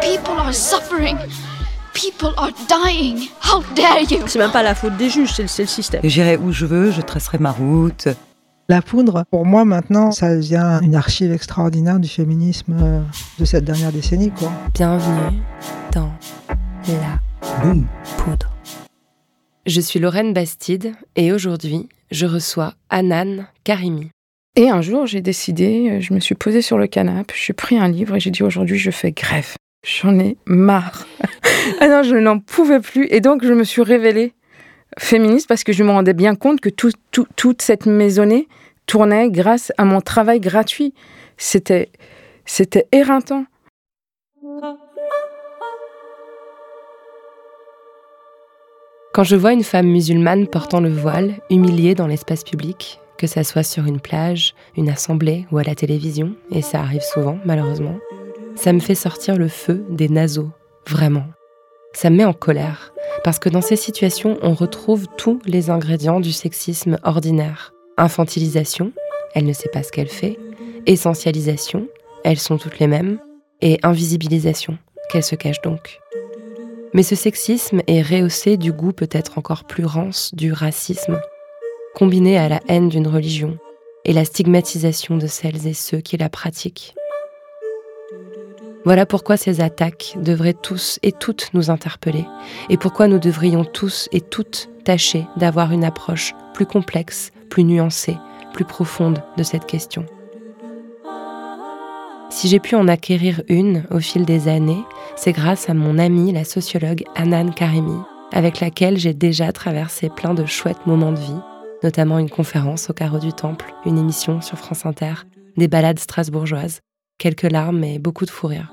People are suffering. People are dying. How dare you? C'est même pas la faute des juges, c'est le, c'est le système. J'irai où je veux, je tracerai ma route. La poudre, pour moi maintenant, ça devient une archive extraordinaire du féminisme euh, de cette dernière décennie. Quoi. Bienvenue dans La Boum. Poudre. Je suis Lorraine Bastide et aujourd'hui, je reçois Anan Karimi. Et un jour, j'ai décidé, euh, je me suis posée sur le canapé, j'ai pris un livre et j'ai dit aujourd'hui, je fais grève. J'en ai marre. ah non, je n'en pouvais plus. Et donc, je me suis révélée féministe parce que je me rendais bien compte que tout- tout- toute cette maisonnée tournait grâce à mon travail gratuit. C'était, c'était éreintant. Quand je vois une femme musulmane portant le voile, humiliée dans l'espace public, que ça soit sur une plage, une assemblée ou à la télévision, et ça arrive souvent malheureusement, ça me fait sortir le feu des naseaux, vraiment. Ça me met en colère, parce que dans ces situations, on retrouve tous les ingrédients du sexisme ordinaire. Infantilisation, elle ne sait pas ce qu'elle fait, essentialisation, elles sont toutes les mêmes, et invisibilisation, qu'elle se cache donc. Mais ce sexisme est rehaussé du goût peut-être encore plus rance du racisme, combiné à la haine d'une religion et la stigmatisation de celles et ceux qui la pratiquent. Voilà pourquoi ces attaques devraient tous et toutes nous interpeller, et pourquoi nous devrions tous et toutes tâcher d'avoir une approche plus complexe, plus nuancée, plus profonde de cette question. Si j'ai pu en acquérir une au fil des années, c'est grâce à mon amie, la sociologue Anan Karimi, avec laquelle j'ai déjà traversé plein de chouettes moments de vie, notamment une conférence au carreau du Temple, une émission sur France Inter, des balades strasbourgeoises, quelques larmes et beaucoup de fou rire.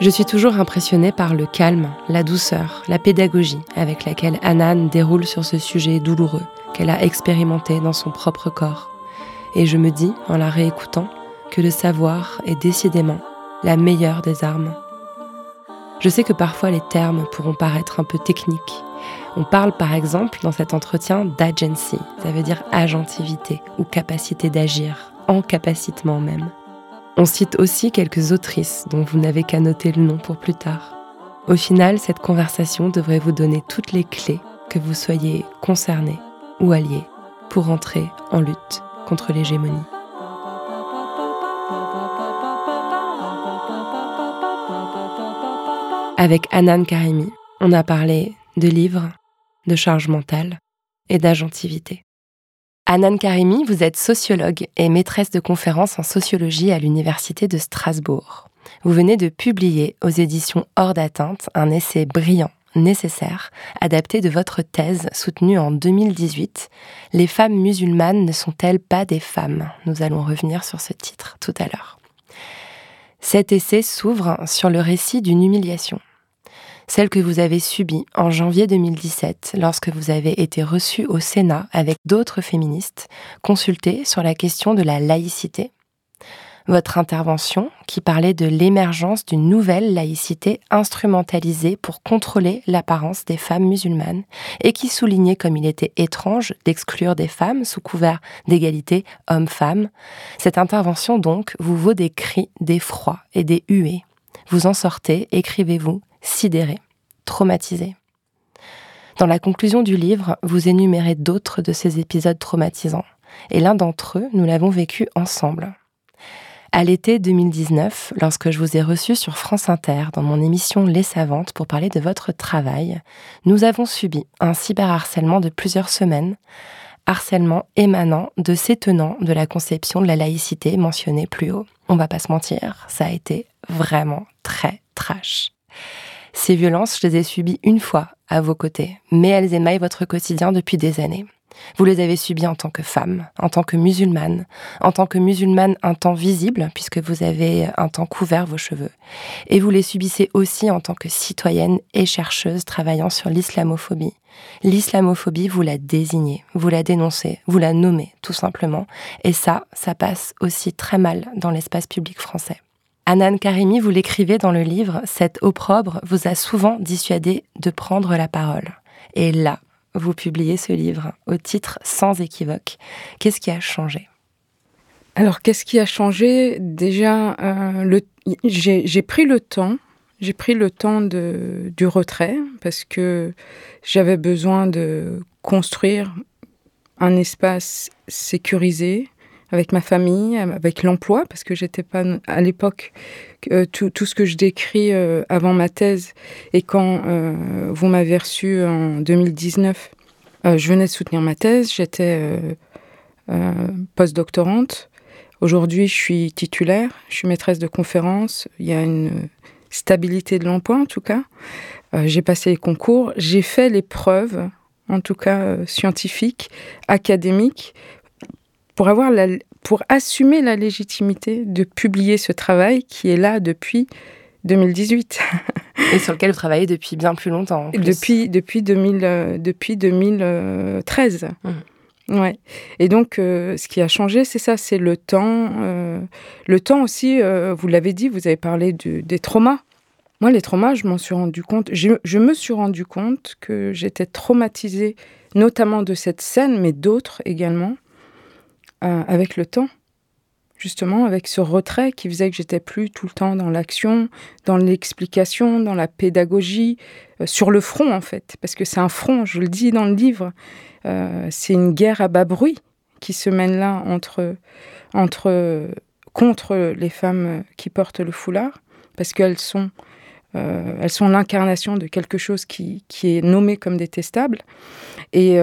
Je suis toujours impressionnée par le calme, la douceur, la pédagogie avec laquelle Anan déroule sur ce sujet douloureux qu'elle a expérimenté dans son propre corps. Et je me dis, en la réécoutant, que le savoir est décidément la meilleure des armes. Je sais que parfois les termes pourront paraître un peu techniques. On parle par exemple dans cet entretien d'agency, ça veut dire agentivité ou capacité d'agir, encapacitement même. On cite aussi quelques autrices dont vous n'avez qu'à noter le nom pour plus tard. Au final, cette conversation devrait vous donner toutes les clés que vous soyez concerné ou allié pour entrer en lutte contre l'hégémonie. Avec Anan Karimi, on a parlé de livres, de charge mentale et d'agentivité. Anan Karimi, vous êtes sociologue et maîtresse de conférences en sociologie à l'Université de Strasbourg. Vous venez de publier aux éditions Hors d'atteinte un essai brillant, nécessaire, adapté de votre thèse soutenue en 2018. Les femmes musulmanes ne sont-elles pas des femmes? Nous allons revenir sur ce titre tout à l'heure. Cet essai s'ouvre sur le récit d'une humiliation, celle que vous avez subie en janvier 2017 lorsque vous avez été reçue au Sénat avec d'autres féministes consultées sur la question de la laïcité. Votre intervention, qui parlait de l'émergence d'une nouvelle laïcité instrumentalisée pour contrôler l'apparence des femmes musulmanes, et qui soulignait comme il était étrange d'exclure des femmes sous couvert d'égalité homme-femme, cette intervention donc vous vaut des cris d'effroi et des huées. Vous en sortez, écrivez-vous, sidéré, traumatisé. Dans la conclusion du livre, vous énumérez d'autres de ces épisodes traumatisants, et l'un d'entre eux, nous l'avons vécu ensemble. À l'été 2019, lorsque je vous ai reçu sur France Inter dans mon émission Les Savantes pour parler de votre travail, nous avons subi un cyberharcèlement de plusieurs semaines, harcèlement émanant de ces tenants de la conception de la laïcité mentionnée plus haut. On va pas se mentir, ça a été vraiment très trash. Ces violences, je les ai subies une fois à vos côtés, mais elles émaillent votre quotidien depuis des années. Vous les avez subis en tant que femme, en tant que musulmane, en tant que musulmane un temps visible, puisque vous avez un temps couvert vos cheveux. Et vous les subissez aussi en tant que citoyenne et chercheuse travaillant sur l'islamophobie. L'islamophobie, vous la désignez, vous la dénoncez, vous la nommez, tout simplement. Et ça, ça passe aussi très mal dans l'espace public français. Anan Karimi, vous l'écrivez dans le livre, cet opprobre vous a souvent dissuadé de prendre la parole. Et là, vous publiez ce livre au titre sans équivoque. Qu'est-ce qui a changé? Alors, qu'est-ce qui a changé? Déjà, euh, j'ai pris le temps. J'ai pris le temps de, du retrait parce que j'avais besoin de construire un espace sécurisé avec ma famille, avec l'emploi, parce que j'étais pas à l'époque euh, tout, ce que je décris euh, avant ma thèse et quand euh, vous m'avez reçu en 2019, je venais de soutenir ma thèse, j'étais postdoctorante. Aujourd'hui, je suis titulaire, je suis maîtresse de conférence. Il y a une stabilité de l'emploi en tout cas. j'ai passé les concours, j'ai fait les preuves, en tout cas scientifiques, académiques, pour avoir la, pour assumer la légitimité de publier ce travail qui est là depuis 2018. Et sur lequel vous travaillez depuis bien plus longtemps. Depuis, depuis, 2000, euh, depuis 2013. Mmh. Ouais. Et donc, euh, ce qui a changé, c'est ça, c'est le temps. Euh, le temps aussi, vous l'avez dit, vous avez parlé des traumas. Moi, les traumas, je m'en suis rendu compte. Je, je, me suis rendu compte que j'étais traumatisée, notamment de cette scène, mais d'autres également. Euh, avec le temps. Justement, avec ce retrait qui faisait que j'étais plus tout le temps dans l'action, dans l'explication, dans la pédagogie, euh, sur le front en fait. Parce que c'est un front, je le dis dans le livre, euh, c'est une guerre à bas bruit qui se mène là entre, entre, contre les femmes qui portent le foulard, parce qu'elles sont elles sont l'incarnation de quelque chose qui, qui, est nommé comme détestable. Et,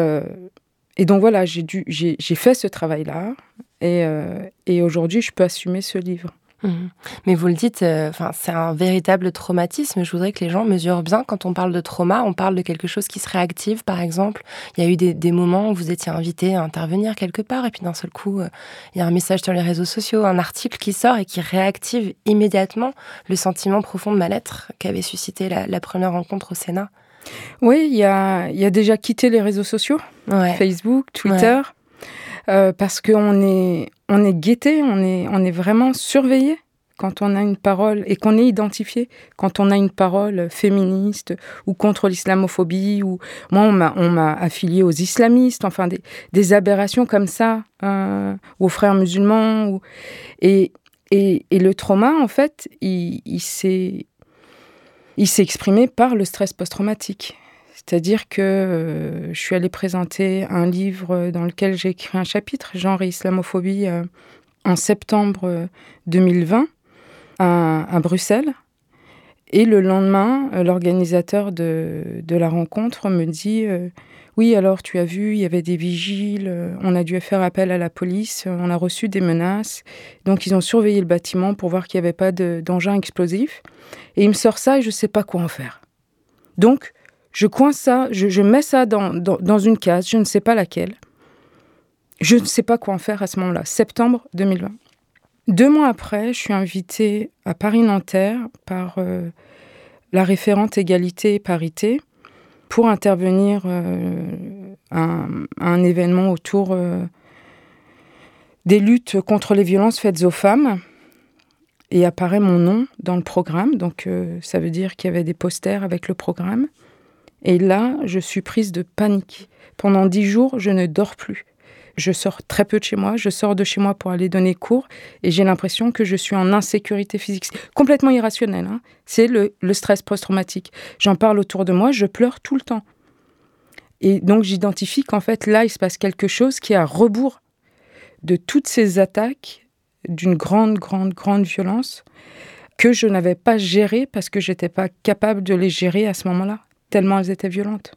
et donc voilà, j'ai fait ce travail-là et, euh, et aujourd'hui, je peux assumer ce livre. Mhm. Mais vous le dites, euh, c'est un véritable traumatisme. Je voudrais que les gens mesurent bien quand on parle de trauma, on parle de quelque chose qui se réactive, par exemple. Il y a eu des, moments où vous étiez invité à intervenir quelque part, et puis d'un seul coup, euh, il y a un message sur les réseaux sociaux, un article qui sort et qui réactive immédiatement le sentiment profond de mal-être qu'avait suscité la première rencontre au Sénat. Oui, il y a, y a, déjà quitté les réseaux sociaux, Facebook, Twitter, euh, parce qu'on est, on est guetté, on est, on est vraiment surveillé quand on a une parole et qu'on est identifié quand on a une parole féministe ou contre l'islamophobie ou moi on m'a affilié aux islamistes enfin des, des aberrations comme ça euh, aux frères musulmans ou, et, et, et, le trauma en fait il, il s'est il s'est exprimé par le stress post-traumatique. C'est-à-dire que euh, je suis allée présenter un livre dans lequel j'ai écrit un chapitre, Genre et islamophobie, euh, en septembre 2020 euh, à, Bruxelles. Et le lendemain, l'organisateur de, de, la rencontre me dit Oui, alors tu as vu, il y avait des vigiles, on a dû faire appel à la police, on a reçu des menaces. Donc ils ont surveillé le bâtiment pour voir qu'il n'y avait pas d'engin explosif. Et il me sort ça et je ne sais pas quoi en faire. Donc, je coince ça, je, mets ça dans, dans, une case, je ne sais pas laquelle. Je ne sais pas quoi en faire à ce moment-là, septembre 2020. Deux mois après, je suis invitée à Paris-Nanterre par euh, la référente égalité et parité pour intervenir euh, à, un, événement autour euh, des luttes contre les violences faites aux femmes et apparaît mon nom dans le programme. Donc euh, ça veut dire qu'il y avait des posters avec le programme. Et là, je suis prise de panique. Pendant dix jours, je ne dors plus. Je sors très peu de chez moi, je sors de chez moi pour aller donner cours et j'ai l'impression que je suis en insécurité physique. Complètement irrationnel, hein. c'est le, stress post-traumatique. J'en parle autour de moi, je pleure tout le temps. Et donc j'identifie qu'en fait là, il se passe quelque chose qui est à rebours de toutes ces attaques d'une grande, grande, grande violence que je n'avais pas géré parce que j'étais pas capable de les gérer à ce moment-là, tellement elles étaient violentes.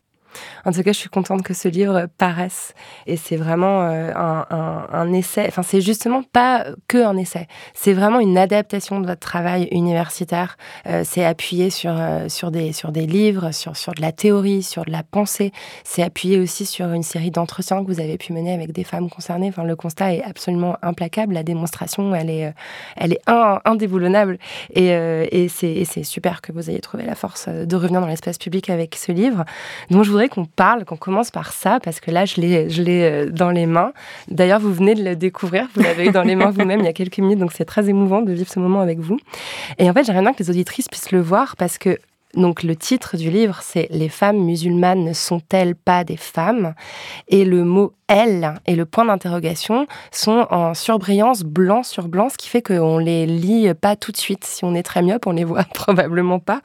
En tout cas, je suis contente que ce livre paraisse. Et c'est vraiment euh, un, essai. Enfin, c'est justement pas que un essai. C'est vraiment une adaptation de votre travail universitaire. Euh, c'est appuyé sur, euh, sur, des, sur des livres, sur, sur de la théorie, sur de la pensée. C'est appuyé aussi sur une série d'entretiens que vous avez pu mener avec des femmes concernées. Enfin, le constat est absolument implacable. La démonstration, elle est, elle est indéboulonnable. Et, et c'est super que vous ayez trouvé la force de revenir dans l'espace public avec ce livre. Donc, je voudrais qu'on parle, qu'on commence par ça, parce que là, je l'ai, je l'ai euh, dans les mains. D'ailleurs, vous venez de le découvrir, vous l'avez eu dans les mains vous-même il y a quelques minutes, donc c'est très émouvant de vivre ce moment avec vous. Et en fait, j'aimerais bien que les auditrices puissent le voir, parce que donc le titre du livre, c'est Les femmes musulmanes ne sont-elles pas des femmes? Et le mot elles et le point d'interrogation sont en surbrillance blanc sur blanc, ce qui fait qu'on les lit pas tout de suite. Si on est très myope, on les voit probablement pas.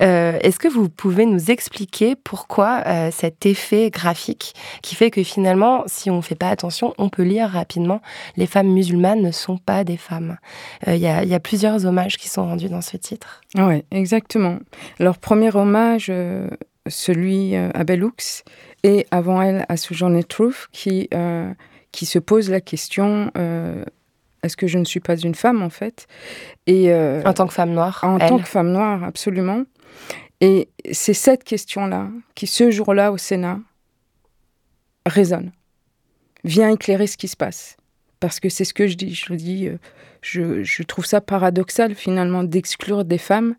Euh, est-ce que vous pouvez nous expliquer pourquoi euh, cet effet graphique qui fait que finalement, si on ne fait pas attention, on peut lire rapidement les femmes musulmanes ne sont pas des femmes. Euh, il y, a, plusieurs hommages qui sont rendus dans ce titre. Oui, exactement. Premier hommage, celui à Bellux, et avant elle à Sojourner Truth qui, euh, qui se pose la question euh, est-ce que je ne suis pas une femme en fait? Et euh, En tant que femme noire En tant que femme noire, absolument. Et c'est cette question-là qui, ce jour-là au Sénat, résonne, vient éclairer ce qui se passe. Parce que c'est ce que je dis. Je dis, je, je trouve ça paradoxal finalement d'exclure des femmes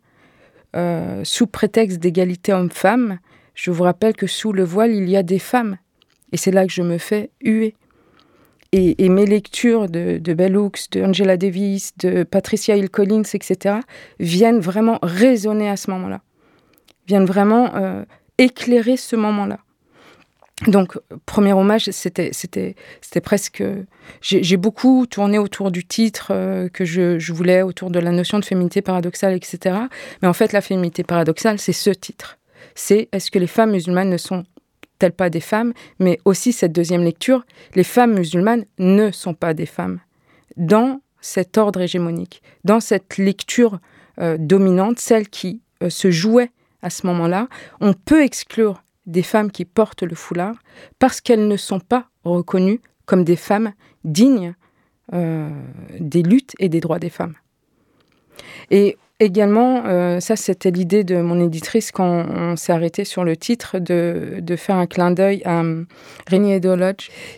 sous prétexte d'égalité homme-femme je vous rappelle que sous le voile, il y a des femmes. Et c'est là que je me fais huer. Et, mes lectures de, de de Angela Davis, de Patricia Hill Collins, etc., viennent vraiment résonner à ce moment-là. Viennent vraiment euh, éclairer ce moment-là. Donc, premier hommage, c'était, presque. J'ai, beaucoup tourné autour du titre euh, que je, je, voulais, autour de la notion de féminité paradoxale, etc. Mais en fait, la féminité paradoxale, c'est ce titre c'est est-ce que les femmes musulmanes ne sont-elles pas des femmes? Mais aussi cette deuxième lecture, les femmes musulmanes ne sont pas des femmes. Dans cet ordre hégémonique, dans cette lecture euh, dominante, celle qui euh, se jouait à ce moment-là, on peut exclure des femmes qui portent le foulard parce qu'elles ne sont pas reconnues comme des femmes dignes euh, des luttes et des droits des femmes. Et Également, euh, ça c'était l'idée de mon éditrice quand on s'est arrêté sur le titre de, de faire un clin d'œil à um, Renée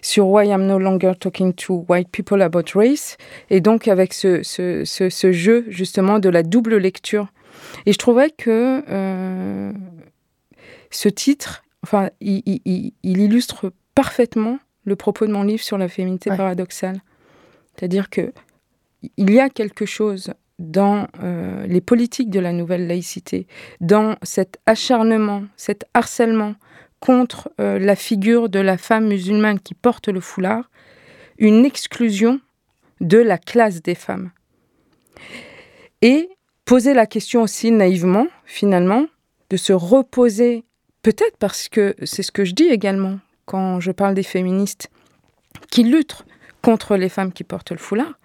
sur Why I'm No Longer Talking to White People About Race, et donc avec ce, ce, ce, jeu justement de la double lecture. Et je trouvais que ce titre, enfin, il, il, il, illustre parfaitement le propos de mon livre sur la féminité paradoxale. C'est-à-dire que il y a quelque chose dans euh, les politiques de la nouvelle laïcité, dans cet acharnement, cet harcèlement contre euh, la figure de la femme musulmane qui porte le foulard, une exclusion de la classe des femmes. Et poser la question aussi naïvement, finalement, de se reposer, peut-être parce que c'est ce que je dis également quand je parle des féministes qui luttent contre les femmes qui portent le foulard,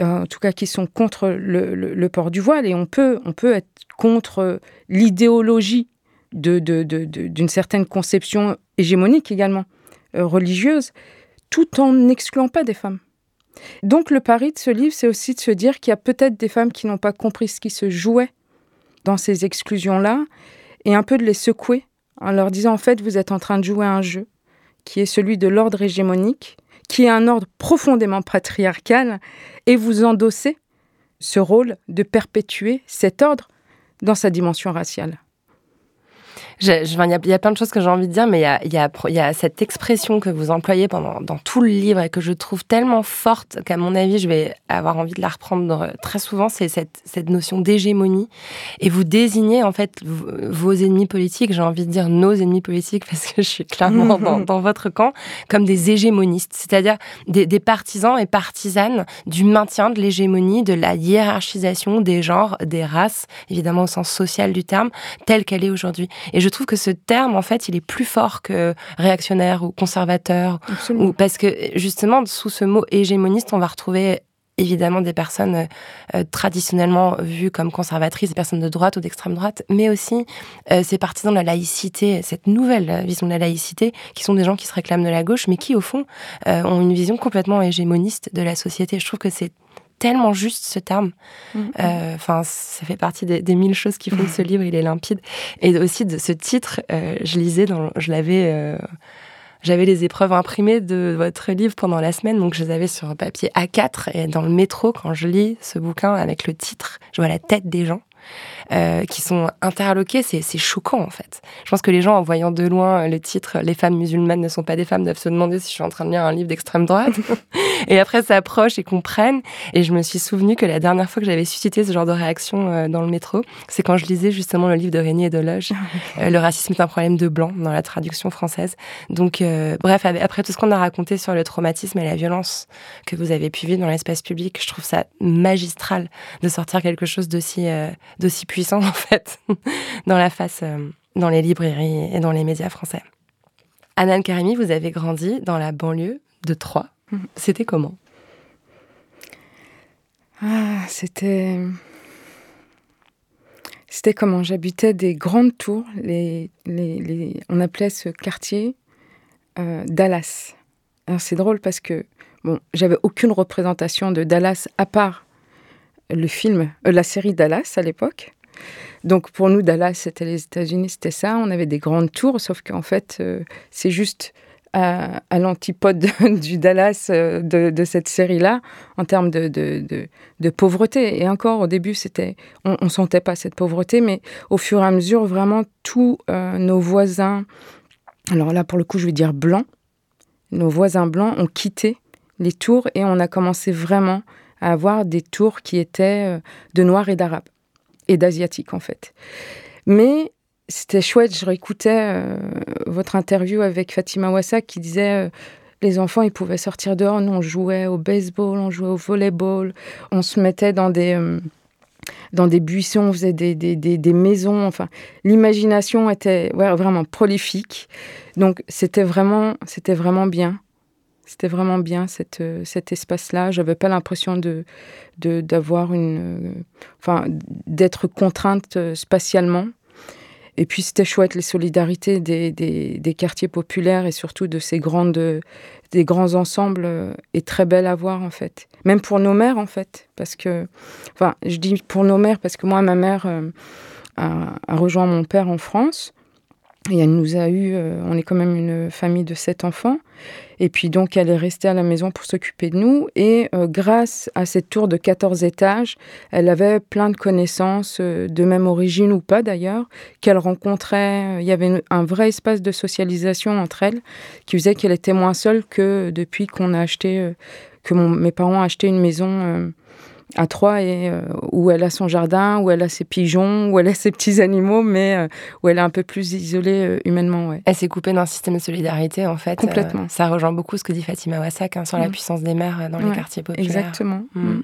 euh, en tout cas qui sont contre le, port du voile, et on peut, on peut être contre l'idéologie d'une certaine conception hégémonique également euh, religieuse, tout en n'excluant pas des femmes. Donc le pari de ce livre, c'est aussi de se dire qu'il y a peut-être des femmes qui n'ont pas compris ce qui se jouait dans ces exclusions-là, et un peu de les secouer en leur disant en fait vous êtes en train de jouer un jeu qui est celui de l'ordre hégémonique, qui est un ordre profondément patriarcal, et vous endossez ce rôle de perpétuer cet ordre dans sa dimension raciale. Il y, a plein de choses que j'ai envie de dire, mais il y a, y a, cette expression que vous employez pendant, dans tout le livre et que je trouve tellement forte qu'à mon avis, je vais avoir envie de la reprendre très souvent, c'est cette, cette notion d'hégémonie. Et vous désignez en fait vos ennemis politiques, j'ai envie de dire nos ennemis politiques parce que je suis clairement dans, dans, votre camp, comme des hégémonistes, c'est-à-dire des, des partisans et partisanes du maintien de l'hégémonie, de la hiérarchisation des genres, des races, évidemment au sens social du terme, telle qu'elle est aujourd'hui. Et je trouve que ce terme, en fait, il est plus fort que réactionnaire ou conservateur. Ou, parce que justement, sous ce mot hégémoniste, on va retrouver évidemment des personnes euh, traditionnellement vues comme conservatrices, des personnes de droite ou d'extrême droite, mais aussi euh, ces partisans de la laïcité, cette nouvelle vision de la laïcité, qui sont des gens qui se réclament de la gauche, mais qui au fond euh, ont une vision complètement hégémoniste de la société. Je trouve que c'est tellement juste ce terme. Mm, mm. Enfin, ça fait partie des, mille choses qui font que ce livre il est limpide. Et aussi de ce titre, je lisais, dans, je l'avais j'avais les épreuves imprimées de votre livre pendant la semaine, donc je les avais sur papier A4 et dans le métro, quand je lis ce bouquin avec le titre, je vois la tête des gens. Euh, qui sont interloqués, c'est choquant en fait. Je pense que les gens, en voyant de loin euh, le titre Les femmes musulmanes ne sont pas des femmes, doivent se demander si je suis en train de lire un livre d'extrême droite. et après, s'approchent et comprennent. Et je me suis souvenu que la dernière fois que j'avais suscité ce genre de réaction euh, dans le métro, c'est quand je lisais justement le livre de Régnier et Deloge, ah Le racisme est un problème de blanc, dans la traduction française. Donc, bref, après tout ce qu'on a raconté sur le traumatisme et la violence que vous avez pu vivre dans l'espace public, je trouve ça magistral de sortir quelque chose d'aussi d'aussi puissant en fait dans la face, euh, dans les librairies et dans les médias français. Anan Karimi, vous avez grandi dans la banlieue de Troyes. Mhm. C'était comment? Ah, c'était. C'était comment? J'habitais des grandes tours. Les, les, On appelait ce quartier euh, Dallas. Alors c'est drôle parce que bon, j'avais aucune représentation de Dallas à part le film, euh, la série Dallas à l'époque. Donc pour nous, Dallas, c'était les États-Unis, c'était ça. On avait des grandes tours, sauf qu'en fait, euh, c'est juste à, l'antipode du Dallas euh, de, cette série-là en termes de, de, pauvreté. Et encore, au début, c'était, on ne sentait pas cette pauvreté, mais au fur et à mesure, vraiment, tous nos voisins, alors là, pour le coup, je vais dire blancs, nos voisins blancs ont quitté les tours et on a commencé vraiment à avoir des tours qui étaient euh, de noirs et d'arabes, et d'asiatiques en fait. Mais c'était chouette, je réécoutais euh, votre interview avec Fatima Wassa qui disait... Euh, les enfants, ils pouvaient sortir dehors. Nous, on jouait au baseball, on jouait au volleyball, on se mettait dans des, dans des buissons, on faisait des, des, des, maisons. Enfin, l'imagination était vraiment prolifique. Donc, c'était vraiment, c'était vraiment bien. C'était vraiment bien cette, euh, cet espace-là. J'avais pas l'impression de d'avoir une, euh, enfin, d'être contrainte euh, spatialement. Et puis c'était chouette les solidarités des, des, des, quartiers populaires et surtout de ces grandes, des grands ensembles est très belle à voir en fait. Même pour nos mères en fait, parce que, enfin, je dis pour nos mères parce que moi ma mère a rejoint mon père en France et elle nous a eu, on est quand même une famille de sept enfants. Et puis donc, elle est restée à la maison pour s'occuper de nous. Et euh, grâce à cette tour de 14 étages, elle avait plein de connaissances, euh, de même origine ou pas d'ailleurs, qu'elle rencontrait. Il y avait un vrai espace de socialisation entre elles qui faisait qu'elle était moins seule que depuis qu'on a acheté, euh, que mes parents ont acheté une maison à Troyes et euh, où elle a son jardin, où elle a ses pigeons, où elle a ses petits animaux, mais euh, où elle est un peu plus isolée euh, humainement. Ouais. Elle s'est coupée d'un système de solidarité, en fait. Complètement. ça rejoint beaucoup ce que dit Fatima Wassak hein, sur la mm. puissance des mères dans les quartiers populaires. Exactement. Mm. Mm.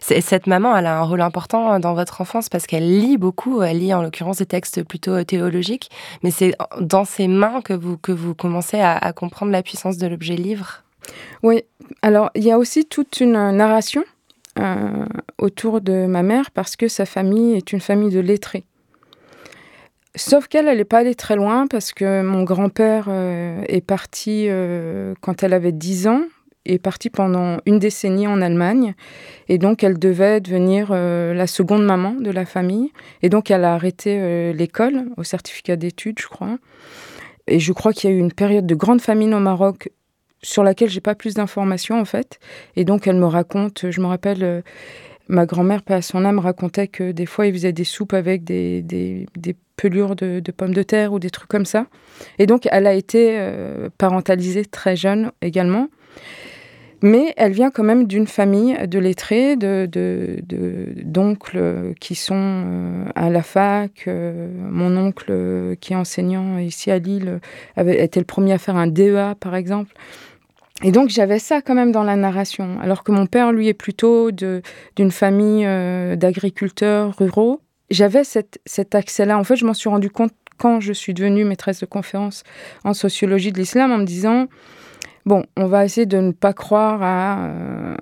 Cette maman, elle a un rôle important dans votre enfance parce qu'elle lit beaucoup. Elle lit en l'occurrence des textes plutôt théologiques, mais c'est dans ses mains que vous, que vous commencez à, à comprendre la puissance de l'objet livre? Oui. Alors, il y a aussi toute une narration euh, autour de ma mère parce que sa famille est une famille de lettrés. Sauf qu'elle, elle n'est pas allée très loin parce que mon grand-père euh, est parti euh, quand elle avait 10 ans, est parti pendant une décennie en Allemagne. Et donc, elle devait devenir la seconde maman de la famille. Et donc, elle a arrêté l'école au certificat d'études, je crois. Et je crois qu'il y a eu une période de grande famine au Maroc sur laquelle j'ai pas plus d'informations en fait. Et donc elle me raconte, je me rappelle, euh, ma grand-mère, pas à son âme, racontait que des fois il faisait des soupes avec des, des, pelures de, de, pommes de terre ou des trucs comme ça. Et donc elle a été euh, parentalisée très jeune également. Mais elle vient quand même d'une famille de lettrés, de, d'oncles qui sont euh, à la fac. mon oncle, qui est enseignant ici à Lille, avait été le premier à faire un DEA, par exemple. Et donc j'avais ça quand même dans la narration, alors que mon père, lui, est plutôt d'une famille euh, d'agriculteurs ruraux. J'avais cet, accès-là. En fait, je m'en suis rendu compte quand je suis devenue maîtresse de conférence en sociologie de l'islam en me disant, bon, on va essayer de ne pas croire à, euh,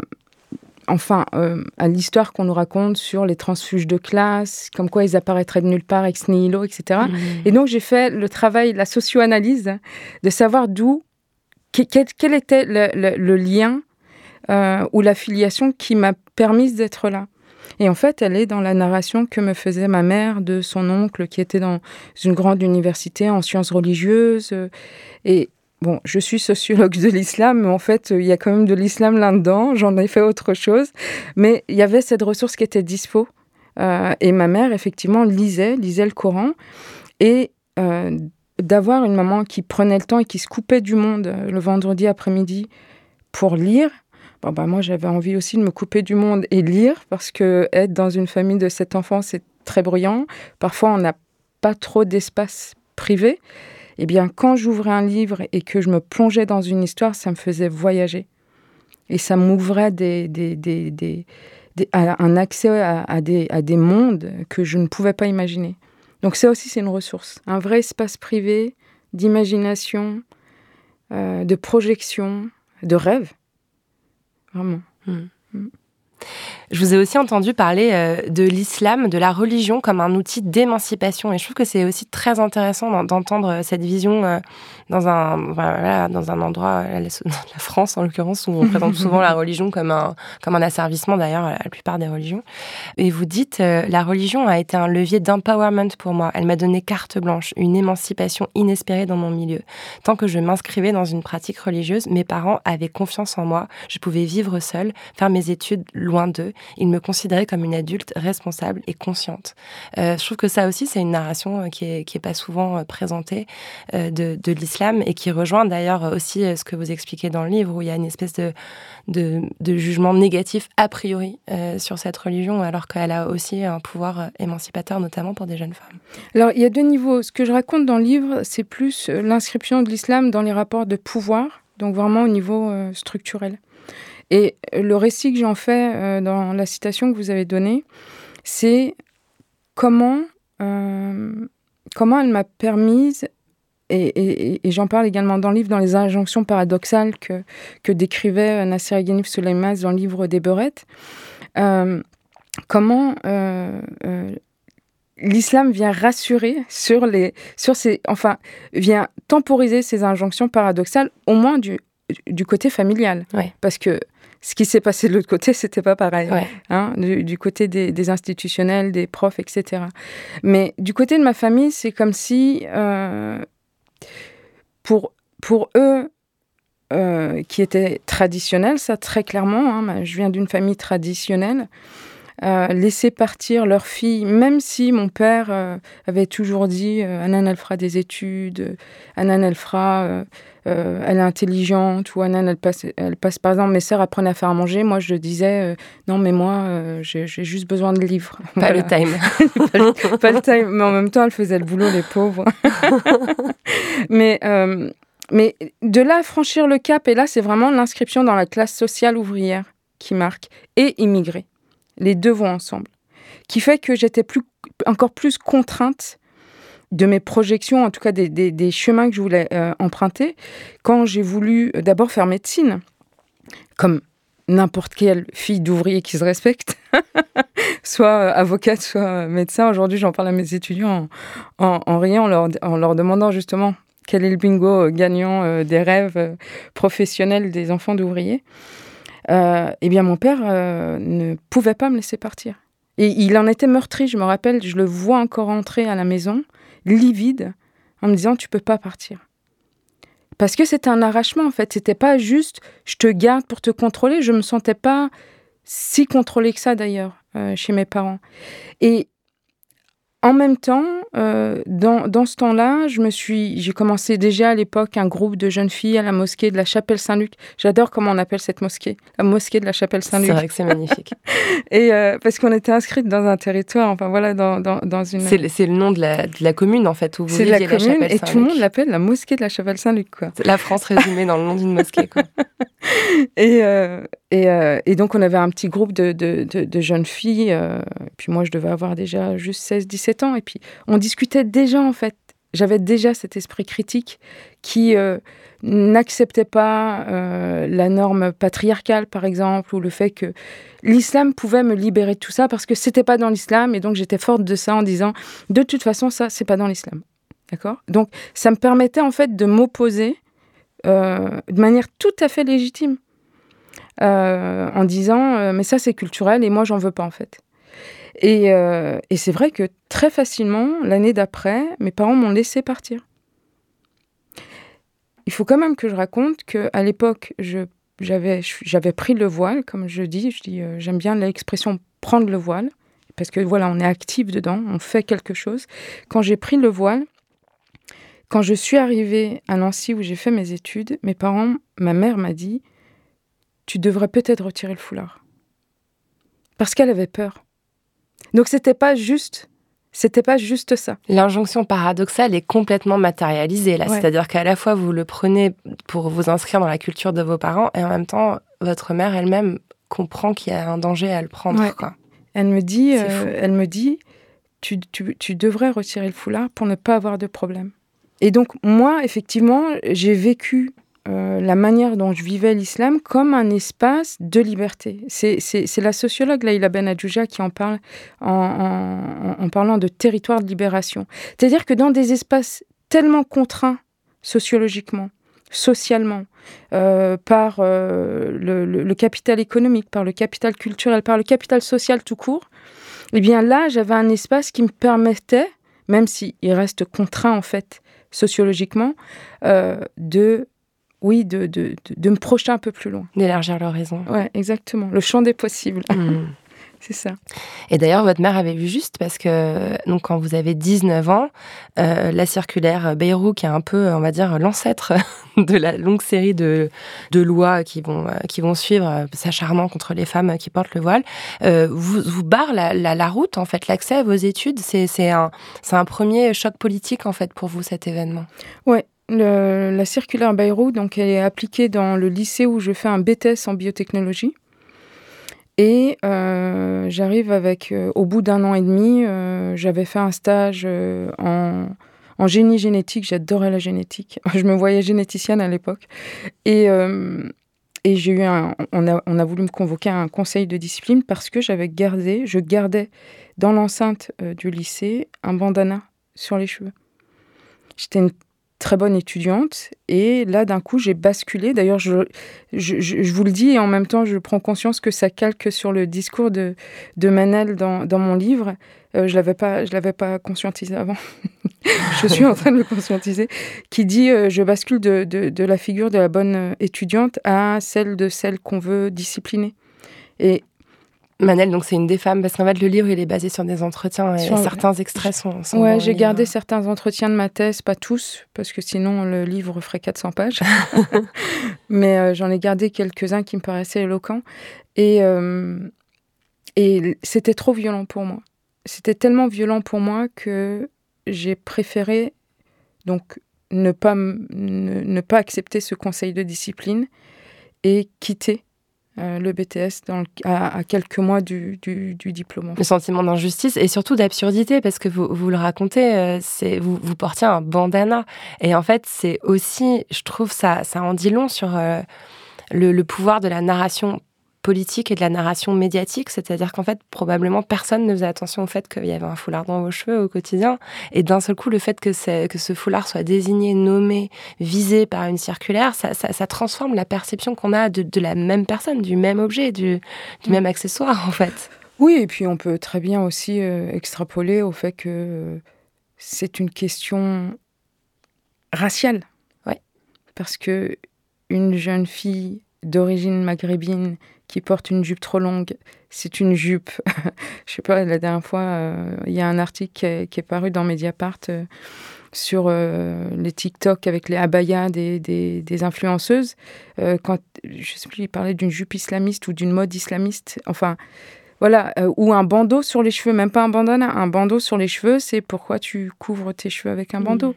enfin, euh, à l'histoire qu'on nous raconte sur les transfuges de classe, comme quoi ils apparaîtraient de nulle part, ex nihilo, etc. Mmh. Et donc, j'ai fait le travail, la socio-analyse, de savoir d'où, quel, était le, lien euh, ou l'affiliation qui m'a permise d'être là? Et en fait, elle est dans la narration que me faisait ma mère de son oncle qui était dans une grande université en sciences religieuses. euh, Et bon, je suis sociologue de l'islam, mais en fait, il y a quand même de l'islam là-dedans. J'en ai fait autre chose. Mais il y avait cette ressource qui était dispo. Euh, et ma mère, effectivement, lisait, lisait le Coran. Et d'avoir une maman qui prenait le temps et qui se coupait du monde euh, le vendredi après-midi pour lire, Bon, bah, moi, j'avais envie aussi de me couper du monde et lire, parce que être dans une famille de sept enfants, c'est très bruyant. Parfois, on n'a pas trop d'espace privé. Eh bien, quand j'ouvrais un livre et que je me plongeais dans une histoire, ça me faisait voyager. Et ça m'ouvrait des, des, des, des- un accès à des, à des mondes que je ne pouvais pas imaginer. Donc ça aussi, c'est une ressource. Un vrai espace privé d'imagination, euh, de projection, de rêve. Vraiment. Je vous ai aussi entendu parler euh, de l'islam, de la religion comme un outil d'émancipation. Et je trouve que c'est aussi très intéressant d'en- d'entendre cette vision euh, dans, un, voilà, dans un endroit, euh, la, France en l'occurrence, où on présente souvent la religion comme un, comme un asservissement, d'ailleurs, la plupart des religions. Et vous dites, euh, la religion a été un levier d'empowerment pour moi. Elle m'a donné carte blanche, une émancipation inespérée dans mon milieu. Tant que je m'inscrivais dans une pratique religieuse, mes parents avaient confiance en moi. Je pouvais vivre seule, faire mes études loin d'eux. Ils me considéraient comme une adulte responsable et consciente. Euh, je trouve que ça aussi, c'est une narration euh, qui est, qui est pas souvent euh, présentée de, l'islam et qui rejoint d'ailleurs aussi ce que vous expliquez dans le livre où il y a une espèce de, jugement négatif a priori sur cette religion alors qu'elle a aussi un pouvoir émancipateur, notamment pour des jeunes femmes. Alors, il y a deux niveaux. Ce que je raconte dans le livre, c'est plus l'inscription de l'islam dans les rapports de pouvoir, donc vraiment au niveau structurel. Et le récit que j'en fais euh, dans la citation que vous avez donnée, c'est comment, euh, comment elle m'a permise, et, et- et j'en parle également dans le livre, dans les injonctions paradoxales que, que décrivait euh, Nasser Ghanif Souleymaz dans le livre des Beurettes, euh, comment euh, euh, l'islam vient rassurer sur les, sur ces, enfin, vient temporiser ces injonctions paradoxales, au moins du, du côté familial. Ouais. Parce que ce qui s'est passé de l'autre côté, c'était pas pareil. Ouais. hein, du, du côté des, des institutionnels, des profs, etc. Mais du côté de ma famille, c'est comme si, euh, pour, pour eux, euh, qui étaient traditionnels, ça très clairement, hein, ma- je viens d'une famille traditionnelle, euh, laisser partir leur fille, même si mon père avait toujours dit Anan, elle fera des études, Anan, elle fera, euh, elle est intelligente, ou Anan, elle passe, elle passe, par exemple, mes sœurs apprenaient à faire à manger. Moi, je disais, euh, non, mais moi, euh, j'ai juste besoin de livres. Pas le time. pas, le, pas le time, mais en même temps, elle faisait le boulot, les pauvres. mais, mais de là à franchir le cap, et là, c'est vraiment l'inscription dans la classe sociale ouvrière qui marque, et immigrée. Les deux vont ensemble. Qui fait que j'étais plus, encore plus contrainte de mes projections, en tout cas des, chemins que je voulais euh, emprunter, quand j'ai voulu euh, d'abord faire médecine, comme n'importe quelle fille d'ouvrier qui se respecte, soit euh, avocate, soit médecin. Aujourd'hui, j'en parle à mes étudiants en, riant, en leur, demandant justement quel est le bingo gagnant des rêves professionnels des enfants d'ouvriers. Eh bien, mon père ne pouvait pas me laisser partir. Et il en était meurtri, je me rappelle, je le vois encore entrer à la maison, livide, en me disant Tu peux pas partir. Parce que c'était un arrachement, en fait. C'était pas juste je te garde pour te contrôler. Je me sentais pas si contrôlée que ça, d'ailleurs, euh, chez mes parents. Et en même temps, euh, dans, dans ce temps-là, je me suis, j'ai commencé déjà à l'époque un groupe de jeunes filles à la mosquée de la Chapelle Saint-Luc. J'adore comment on appelle cette mosquée, la mosquée de la Chapelle Saint-Luc. C'est vrai que c'est magnifique. Et euh, parce qu'on était inscrites dans un territoire, enfin voilà, dans, dans, dans une. C'est le, c'est le nom de la, de la commune, en fait, où vous C'est la viviez, commune Chapelle et tout le monde l'appelle la mosquée de la Chapelle Saint-Luc, quoi. C'est La France résumée dans le nom d'une mosquée, quoi. Et, euh, et, euh, et donc, on avait un petit groupe de, de, de, jeunes filles. euh, puis moi, je devais avoir déjà juste 16-17 ans. Et puis, on discutait déjà, en fait, J'avais déjà cet esprit critique qui euh, n'acceptait pas la norme patriarcale, par exemple, ou le fait que l'islam pouvait me libérer de tout ça parce que c'était pas dans l'islam, et donc j'étais forte de ça en disant de toute façon ça c'est pas dans l'islam, d'accord? Donc ça me permettait en fait de m'opposer de manière tout à fait légitime en disant mais ça c'est culturel et moi j'en veux pas en fait. Et, euh, et c'est vrai que très facilement, l'année d'après, mes parents m'ont laissé partir. Il faut quand même que je raconte qu'à l'époque, j'avais, pris le voile, comme je dis. Je dis, euh, j'aime bien l'expression prendre le voile, parce que voilà, on est actif dedans, on fait quelque chose. Quand j'ai pris le voile, quand je suis arrivée à Nancy où j'ai fait mes études, mes parents, ma mère m'a dit, tu devrais peut-être retirer le foulard. Parce qu'elle avait peur. Donc c'était pas juste c'était pas juste ça. L'injonction paradoxale est complètement matérialisée là, c'est-à-dire qu'à la fois vous le prenez pour vous inscrire dans la culture de vos parents et en même temps votre mère elle-même comprend qu'il y a un danger à le prendre. Elle me dit, euh, elle me dit, tu, tu, tu devrais retirer le foulard pour ne pas avoir de problème. Et donc moi effectivement j'ai vécu euh, la manière dont je vivais l'islam comme un espace de liberté. C'est la sociologue Laïla Benadjouja qui en parle en, parlant de territoire de libération. C'est-à-dire que dans des espaces tellement contraints sociologiquement, socialement, euh, par euh, le, capital économique, par le capital culturel, par le capital social tout court, eh bien là, j'avais un espace qui me permettait, même s'il reste contraint en fait sociologiquement, de oui, de, de, de, me projeter un peu plus loin. D'élargir l'horizon. Ouais, exactement. Le champ des possibles. Hmm. C'est ça. Et d'ailleurs, votre mère avait vu juste parce que donc quand vous avez 19 ans, euh, la circulaire Bayrou, qui est un peu, on va dire, l'ancêtre de la longue série de, de lois qui vont, qui vont suivre, euh, s'acharnant contre les femmes qui portent le voile, euh, vous, vous barre la, la, la, route, en fait, l'accès à vos études. C'est un, un premier choc politique, en fait, pour vous, cet événement? Ouais, la circulaire Bayrou, donc elle est appliquée dans le lycée où je fais un BTS en biotechnologie. Et euh, j'arrive avec, euh, au bout d'un an et demi, euh, j'avais fait un stage en, génie génétique. J'adorais la génétique. Je me voyais généticienne à l'époque. Et, et j'ai eu un, on a, on a voulu me convoquer à un conseil de discipline parce que j'avais gardé, je gardais dans l'enceinte du lycée un bandana sur les cheveux. J'étais une très bonne étudiante. Et là, d'un coup, j'ai basculé. D'ailleurs, je, je, vous le dis et en même temps, je prends conscience que ça calque sur le discours de, de Manel dans, dans mon livre. Euh, je je l'avais pas conscientisé avant. je suis en train de le conscientiser. Qui dit, euh, je bascule de, de, de, la figure de la bonne étudiante à celle de celle qu'on veut discipliner. Et Manel, donc c'est une des femmes, parce qu'en fait le livre il est basé sur des entretiens et certains extraits sont. sont ouais, j'ai gardé certains entretiens de ma thèse, pas tous, parce que sinon le livre ferait 400 pages. Mais euh, j'en ai gardé quelques-uns qui me paraissaient éloquents. Et, euh, et c'était trop violent pour moi. C'était tellement violent pour moi que j'ai préféré donc ne pas, ne, ne pas accepter ce conseil de discipline et quitter euh, le BTS à, quelques mois du, du, diplôme. Le sentiment d'injustice et surtout d'absurdité, parce que vous, vous le racontez, euh, vous, vous portiez un bandana. Et en fait, c'est aussi, je trouve, ça, ça en dit long sur euh, le, le, pouvoir de la narration politique et de la narration médiatique, c'est-à-dire qu'en fait, probablement, personne ne faisait attention au fait qu'il y avait un foulard dans vos cheveux au quotidien. Et d'un seul coup, le fait que, que ce foulard soit désigné, nommé, visé par une circulaire, ça, ça, transforme la perception qu'on a de, de, la même personne, du même objet, du, du même accessoire, en fait. Oui, et puis on peut très bien aussi euh, extrapoler au fait que euh, c'est une question raciale. Ouais. Parce que une jeune fille d'origine maghrébine qui porte une jupe trop longue, c'est une jupe. je sais pas, la dernière fois, euh, il y a un article qui est, paru dans Mediapart euh, sur euh, les TikTok avec les abayas des, des, influenceuses. quand, je sais plus, il parlait d'une jupe islamiste ou d'une mode islamiste. Enfin, voilà, ou un bandeau sur les cheveux, même pas un bandana, un bandeau sur les cheveux, c'est pourquoi tu couvres tes cheveux avec un bandeau.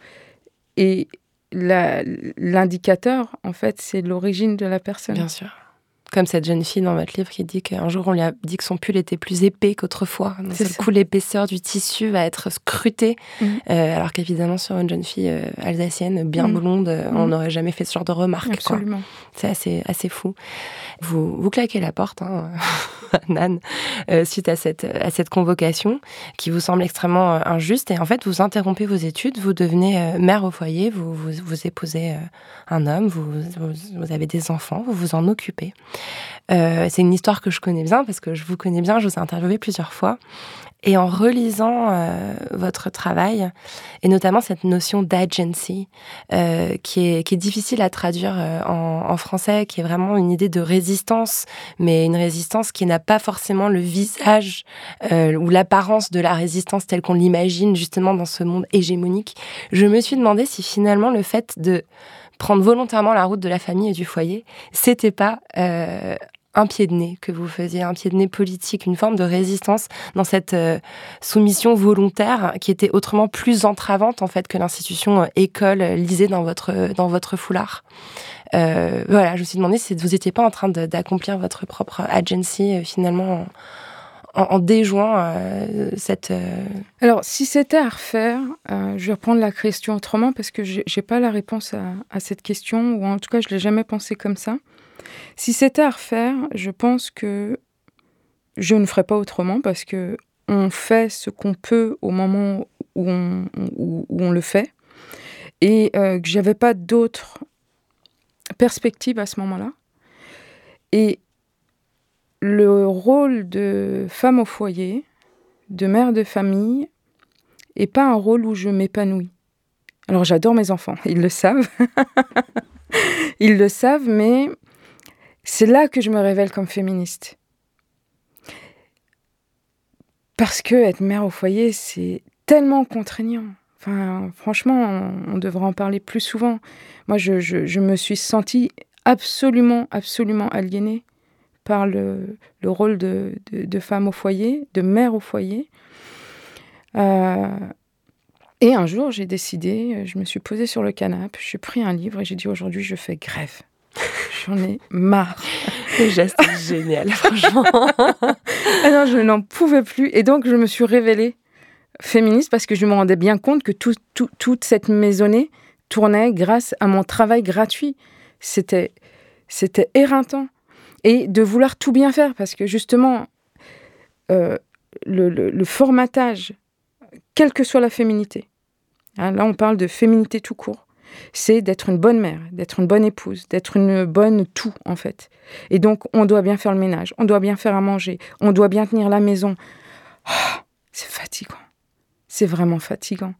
Et l'indicateur, en fait, c'est l'origine de la personne. Bien sûr. Comme cette jeune fille dans votre livre qui dit qu'un jour on lui a dit que son pull était plus épais qu'autrefois. Seul coup, l'épaisseur du tissu va être scrutée. Mhm. Euh, alors qu'évidemment, sur une jeune fille euh, alsacienne, bien Mhm. blonde, euh, on Mhm. n'aurait jamais fait ce genre de remarque. Absolument. C'est assez, assez fou. Vous, vous claquez la porte, hein, Nan, euh, suite à cette, à cette convocation qui vous semble extrêmement injuste. Et en fait, vous interrompez vos études, vous devenez mère au foyer, vous, vous, vous épousez un homme, vous, vous, vous avez des enfants, vous vous en occupez. Euh, c'est une histoire que je connais bien parce que je vous connais bien, je vous ai interviewé plusieurs fois. Et en relisant euh, votre travail, et notamment cette notion d'agency, euh, qui, est, difficile à traduire en, français, qui est vraiment une idée de résistance, mais une résistance qui n'a pas forcément le visage ou l'apparence de la résistance telle qu'on l'imagine justement dans ce monde hégémonique, je me suis demandé si finalement le fait de prendre volontairement la route de la famille et du foyer, c'était pas euh, un pied de nez que vous faisiez, un pied de nez politique, une forme de résistance dans cette euh, soumission volontaire qui était autrement plus entravante en fait que l'institution euh, école euh, lisée dans votre dans votre foulard. Euh, voilà, je me suis demandé si vous n'étiez pas en train d'accomplir votre propre agency euh, finalement en, en, déjouant euh, cette. euh, Alors, si c'était à refaire, euh, je vais reprendre la question autrement parce que j'ai j'ai pas la réponse à, cette question, ou en tout cas, je l'ai jamais pensé comme ça. Si c'était à refaire, je pense que je ne ferais pas autrement parce que on fait ce qu'on peut au moment où on, où, on le fait et que j'avais pas d'autres perspectives à ce moment-là. Et le rôle de femme au foyer, de mère de famille, est pas un rôle où je m'épanouis. Alors j'adore mes enfants, ils le savent. ils le savent, mais c'est là que je me révèle comme féministe. Parce que être mère au foyer, c'est tellement contraignant. Enfin, franchement, on, devrait en parler plus souvent. Moi, je- je me suis sentie absolument, absolument aliénée par le, le rôle de, de- de femme au foyer, de mère au foyer. Euh, et un jour, j'ai décidé, euh, je me suis posée sur le canapé, j'ai pris un livre et j'ai dit aujourd'hui, je fais grève. J'en ai marre. Le geste est génial, franchement. Ah non, je n'en pouvais plus. Et donc, je me suis révélée féministe parce que je me rendais bien compte que tout- tout- toute cette maisonnée tournait grâce à mon travail gratuit. C'était, c'était éreintant. Et de vouloir tout bien faire parce que justement, euh, le, formatage, quelle que soit la féminité, hein, là on parle de féminité tout court, c'est d'être une bonne mère, d'être une bonne épouse, d'être une bonne tout en fait. Et donc on doit bien faire le ménage, on doit bien faire à manger, on doit bien tenir la maison. Ah, c'est fatigant, c'est vraiment fatigant.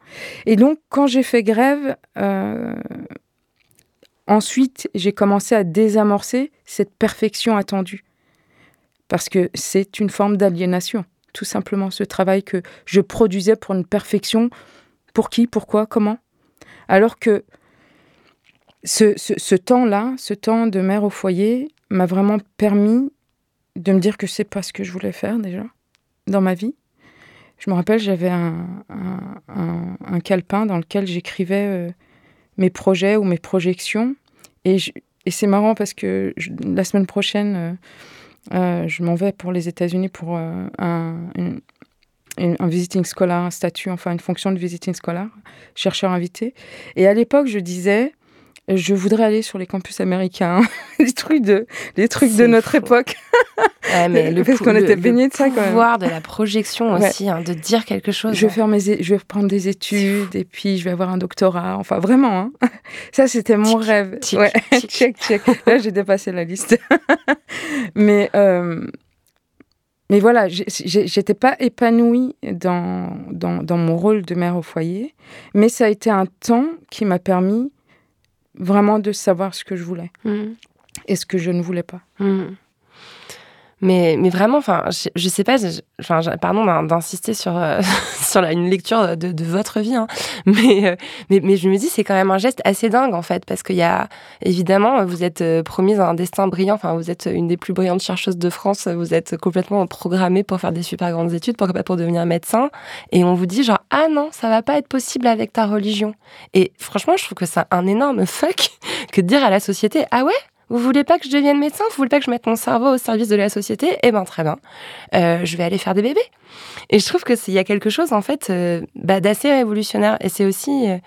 Et donc quand j'ai fait grève, euh, ensuite j'ai commencé à désamorcer cette perfection attendue. Parce que c'est une forme d'aliénation, tout simplement ce travail que je produisais pour une perfection. Pour qui, pourquoi, comment? Alors que ce, temps-là, ce temps de mère au foyer, m'a vraiment permis de me dire que c'est pas ce que je voulais faire déjà dans ma vie. Je me rappelle, j'avais un, un- un- un calepin dans lequel j'écrivais euh, mes projets ou mes projections. Et, et c'est marrant parce que la semaine prochaine, euh, euh, je m'en vais pour les États-Unis pour euh, un, un visiting scholar, un statut, enfin une fonction de visiting scholar, chercheur invité. Et à l'époque, je disais, je voudrais aller sur les campus américains, les trucs de, les trucs de notre fou. époque. Ouais, mais le Parce qu'on était le baignés de ça quand même. pouvoir de la projection Ouais. aussi, hein, de dire quelque chose. Je vais faire mes, je vais reprendre des études et puis je vais avoir un doctorat. Enfin, vraiment, hein. ça c'était mon Tic, rêve. tic, ouais. tic. check, check. Là, j'ai dépassé la liste. mais, euh, mais voilà, j'étais pas épanouie dans, dans, dans mon rôle de mère au foyer, mais ça a été un temps qui m'a permis vraiment de savoir ce que je voulais Mhm. et ce que je ne voulais pas. Mhm. Mais, mais vraiment, enfin, je, je sais pas, enfin, pardon d'in- d'insister sur, euh, sur une lecture de, votre vie, hein, mais, euh, mais, mais je me dis, c'est quand même un geste assez dingue, en fait, parce qu'il y a, évidemment, vous êtes euh, promise à un destin brillant, enfin, vous êtes une des plus brillantes chercheuses de France, vous êtes complètement programmée pour faire des super grandes études, pour, pour devenir médecin, et on vous dit, genre, ah non, ça va pas être possible avec ta religion. Et franchement, je trouve que c'est un énorme fuck que de dire à la société, ah ouais? Vous voulez pas que je devienne médecin? Vous voulez pas que je mette mon cerveau au service de la société? Eh ben très bien, euh, je vais aller faire des bébés. Et je trouve que il y a quelque chose en fait euh, bah, d'assez révolutionnaire. Et c'est aussi euh,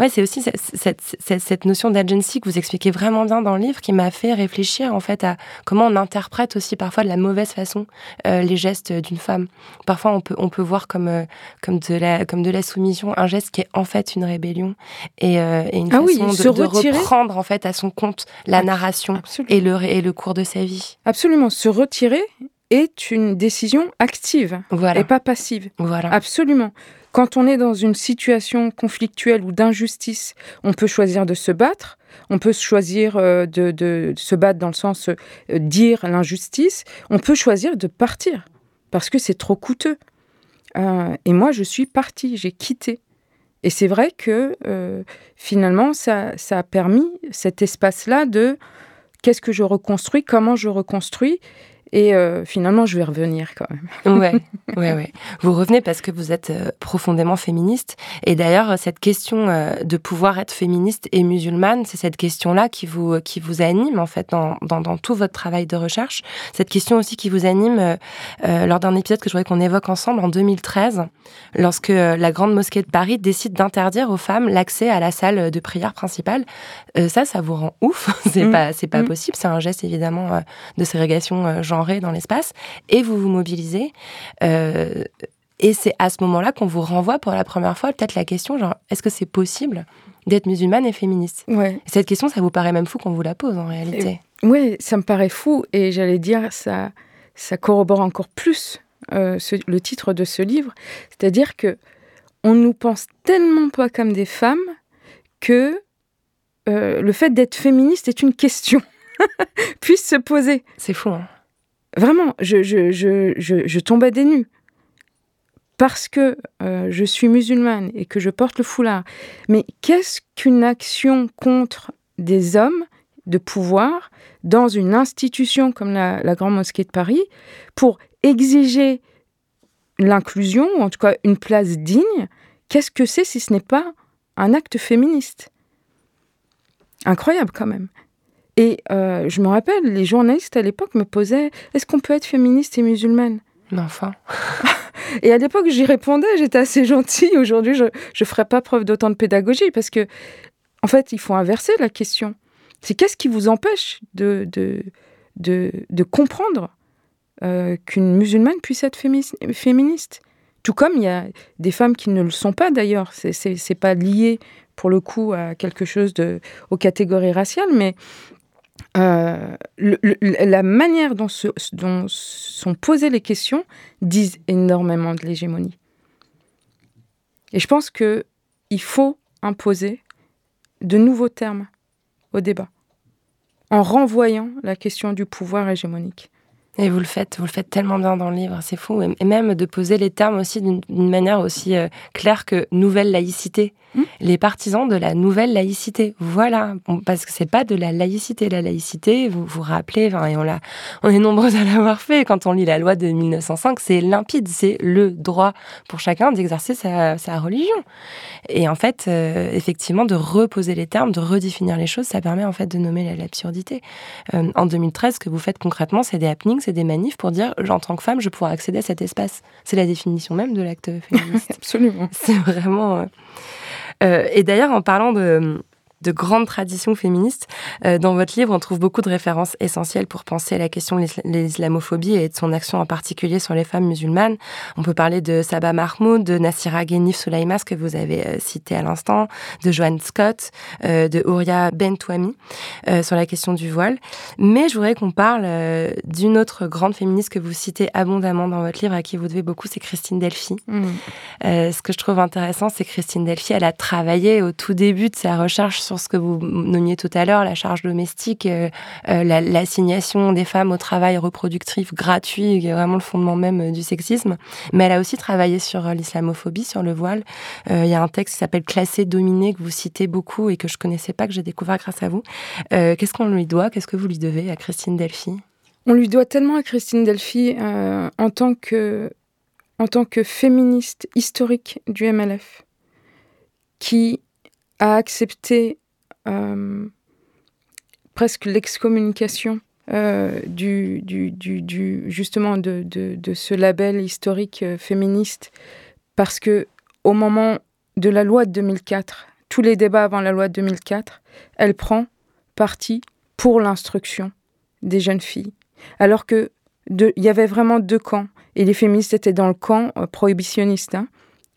ouais, c'est aussi cette, cette, cette, cette notion d'agency que vous expliquez vraiment bien dans le livre qui m'a fait réfléchir en fait à comment on interprète aussi parfois de la mauvaise façon euh, les gestes d'une femme. Parfois on peut on peut voir comme euh, comme de la comme de la soumission un geste qui est en fait une rébellion et, euh, et une Ah oui, façon se de, de reprendre en fait à son compte la narration Absolument. et le et le cours de sa vie. Absolument. Se retirer est une décision active Voilà. et pas passive. Voilà. Absolument. Quand on est dans une situation conflictuelle ou d'injustice, on peut choisir de se battre. On peut choisir euh, de, se battre dans le sens euh, dire l'injustice. On peut choisir de partir parce que c'est trop coûteux. Euh, et moi, je suis partie, j'ai quitté. Et c'est vrai que euh, finalement, ça a permis cet espace-là de qu'est-ce que je reconstruis, comment je reconstruis. Et euh, finalement, je vais revenir quand même. Ouais, ouais, ouais. Vous revenez parce que vous êtes euh, profondément féministe. Et d'ailleurs, cette question euh, de pouvoir être féministe et musulmane, c'est cette question-là qui vous, euh, qui vous anime, en fait, dans, dans, dans tout votre travail de recherche. Cette question aussi qui vous anime euh, euh, lors d'un épisode que je voudrais qu'on évoque ensemble en 2013, lorsque euh, la Grande Mosquée de Paris décide d'interdire aux femmes l'accès à la salle de prière principale. Euh, ça, ça vous rend ouf. c'est Mm. pas, c'est pas Mm. possible. C'est un geste, évidemment, euh, de ségrégation euh, dans l'espace. Et vous vous mobilisez. Euh, et c'est à ce moment-là qu'on vous renvoie pour la première fois peut-être la question, genre, est-ce que c'est possible d'être musulmane et féministe? Ouais. Cette question, ça vous paraît même fou qu'on vous la pose en réalité. Oui, ça me paraît fou et j'allais dire ça, ça corrobore encore plus euh, ce- le titre de ce livre, c'est-à-dire que on nous pense tellement pas comme des femmes que euh, le fait d'être féministe est une question puisse se poser. C'est fou, hein Vraiment, je, je, je, je, tombais des nues. Parce que euh, je suis musulmane et que je porte le foulard. Mais qu'est-ce qu'une action contre des hommes de pouvoir dans une institution comme la, la Grande Mosquée de Paris pour exiger l'inclusion, ou en tout cas une place digne? Qu'est-ce que c'est si ce n'est pas un acte féministe? Incroyable quand même. Et euh, je me rappelle, les journalistes à l'époque me posaient Est-ce qu'on peut être féministe et musulmane? Enfin. Et à l'époque, j'y répondais, j'étais assez gentille. Aujourd'hui, je ne ferai pas preuve d'autant de pédagogie parce que, en fait, il faut inverser la question. C'est qu'est-ce qui vous empêche de, de, de, de comprendre euh, qu'une musulmane puisse être fémi- féministe? Tout comme il y a des femmes qui ne le sont pas d'ailleurs. C'est pas lié pour le coup à quelque chose de, aux catégories raciales, mais euh, la manière dont, sont posées les questions disent énormément de l'hégémonie. Et je pense que il faut imposer de nouveaux termes au débat, en renvoyant la question du pouvoir hégémonique. Et vous le faites, vous le faites tellement bien dans le livre, c'est fou. Et même de poser les termes aussi d'une d'une manière aussi euh, claire que nouvelle laïcité. Mm. Les partisans de la nouvelle laïcité. Voilà. Parce que c'est pas de la laïcité. La laïcité, vous vous rappelez, et on, l'a, on est nombreux à l'avoir fait. Quand on lit la loi de 1905, c'est limpide. C'est le droit pour chacun d'exercer sa, sa religion. Et en fait, euh, effectivement, de reposer les termes, de redéfinir les choses, ça permet en fait de nommer la- l'absurdité. Euh, en 2013, ce que vous faites concrètement, c'est des happenings, c'est des manifs pour dire, en tant que femme, je pourrais accéder à cet espace. C'est la définition même de l'acte féministe. Absolument. c'est vraiment. Euh, et d'ailleurs, en parlant de de grandes traditions féministes. Euh, dans votre livre, on trouve beaucoup de références essentielles pour penser à la question de l'isla- l'islamophobie et de son action en particulier sur les femmes musulmanes. On peut parler de Saba Mahmoud, de Nassira Ghenif Soulaïmas, que vous avez euh, cité à l'instant, de Joanne Scott, euh, de Ouria Bentouami, euh, sur la question du voile. Mais je voudrais qu'on parle d'une autre grande féministe que vous citez abondamment dans votre livre, à qui vous devez beaucoup, c'est Christine Delphi. Mmh. Ce que je trouve intéressant, c'est Christine Delphi, elle a travaillé au tout début de sa recherche sur ce que vous nommiez tout à l'heure, la charge domestique, euh, euh, la- l'assignation des femmes au travail reproductif gratuit, qui est vraiment le fondement même euh, du sexisme. Mais elle a aussi travaillé sur l'islamophobie, sur le voile. Il y a un texte qui s'appelle Classé, dominé, que vous citez beaucoup et que je connaissais pas, que j'ai découvert grâce à vous. Qu'est-ce qu'on lui doit? Qu'est-ce que vous lui devez à Christine Delphi? On lui doit tellement à Christine Delphi en, tant que, en tant que féministe historique du MLF, qui a accepté presque l'excommunication euh, du, du, du, justement de, de, ce label historique euh, féministe, parce que au moment de la loi de 2004, tous les débats avant la loi de 2004, elle prend parti pour l'instruction des jeunes filles, alors que il y avait vraiment deux camps, et les féministes étaient dans le camp euh, prohibitionniste hein,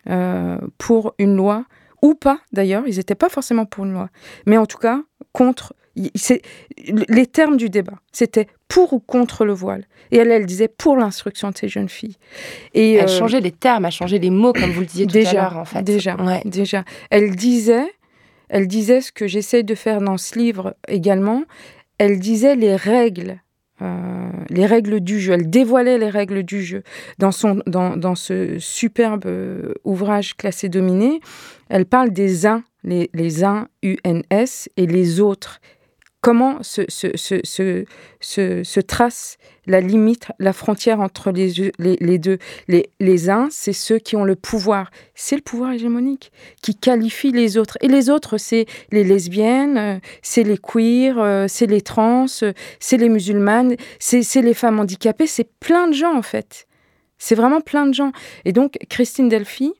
euh, pour une loi ou pas d'ailleurs, ils n'étaient pas forcément pour une loi, mais en tout cas contre les termes du débat, c'était pour ou contre le voile. Et elle, elle disait pour l'instruction de ces jeunes filles. Et elle euh, changeait les termes, elle changeait les mots, comme vous le disiez tout déjà, à l'heure, en fait. Déjà, déjà. Elle disait, elle disait ce que j'essaie de faire dans ce livre également. Elle disait les règles euh, les règles du jeu. Elle dévoilait les règles du jeu. Dans, son, dans, dans ce superbe euh, ouvrage classé dominé, elle parle des uns, les, les uns, UNS, et les autres, comment se, se, se, se, trace la limite, la frontière entre les, les, deux. Les, les uns, c'est ceux qui ont le pouvoir. C'est le pouvoir hégémonique qui qualifie les autres. Et les autres, c'est les lesbiennes, euh, c'est les queers, euh, c'est les trans, euh, c'est les musulmanes, c'est les femmes handicapées, c'est plein de gens en fait. C'est vraiment plein de gens. Et donc, Christine Delphi,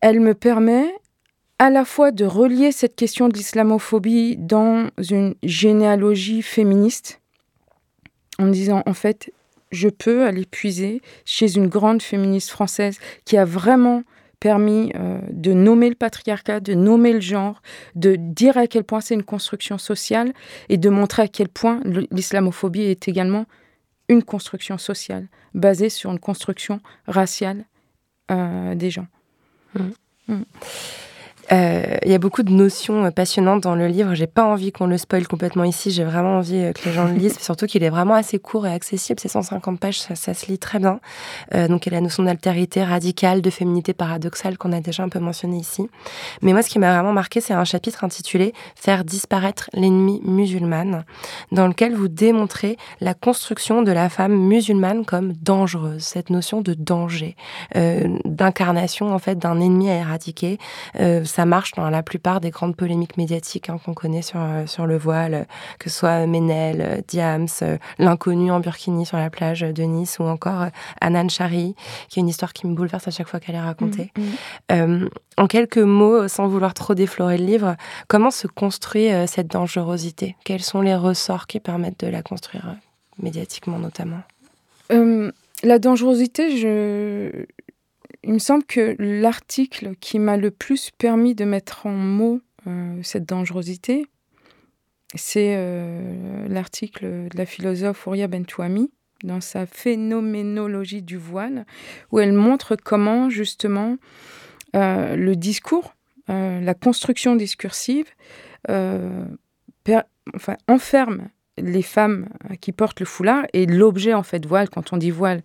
elle me permet à la fois de relier cette question de l'islamophobie dans une généalogie féministe, en disant en fait, je peux aller puiser chez une grande féministe française qui a vraiment permis euh, de nommer le patriarcat, de nommer le genre, de dire à quel point c'est une construction sociale et de montrer à quel point l'islamophobie est également une construction sociale basée sur une construction raciale euh, des gens. Mmh. Mmh. Euh, il y a beaucoup de notions euh, passionnantes dans le livre. J'ai pas envie qu'on le spoil complètement ici. J'ai vraiment envie euh, que les gens le lisent. Surtout qu'il est vraiment assez court et accessible. C'est 150 pages, ça, se lit très bien. donc il y a la notion d'altérité radicale, de féminité paradoxale qu'on a déjà un peu mentionné ici. Mais moi, ce qui m'a vraiment marqué, c'est un chapitre intitulé Faire disparaître l'ennemi musulmane, dans lequel vous démontrez la construction de la femme musulmane comme dangereuse. Cette notion de danger, d'incarnation en fait d'un ennemi à éradiquer ça marche dans la plupart des grandes polémiques médiatiques hein, qu'on connaît sur, euh, sur le voile, que ce soit Ménel, euh, Diams, euh, l'inconnu en Burkini sur la plage de Nice ou encore Anan Chari, qui est une histoire qui me bouleverse à chaque fois qu'elle est racontée. Mmh, mmh. en quelques mots, sans vouloir trop déflorer le livre, comment se construit cette dangerosité? Quels sont les ressorts qui permettent de la construire médiatiquement notamment? La dangerosité, je, il me semble que l'article qui m'a le plus permis de mettre en mots euh, cette dangerosité, c'est euh, l'article de la philosophe Ouria Bentouami dans sa phénoménologie du voile, où elle montre comment justement euh, le discours, la construction discursive, enferme les femmes qui portent le foulard et l'objet en fait voile. Quand on dit voile,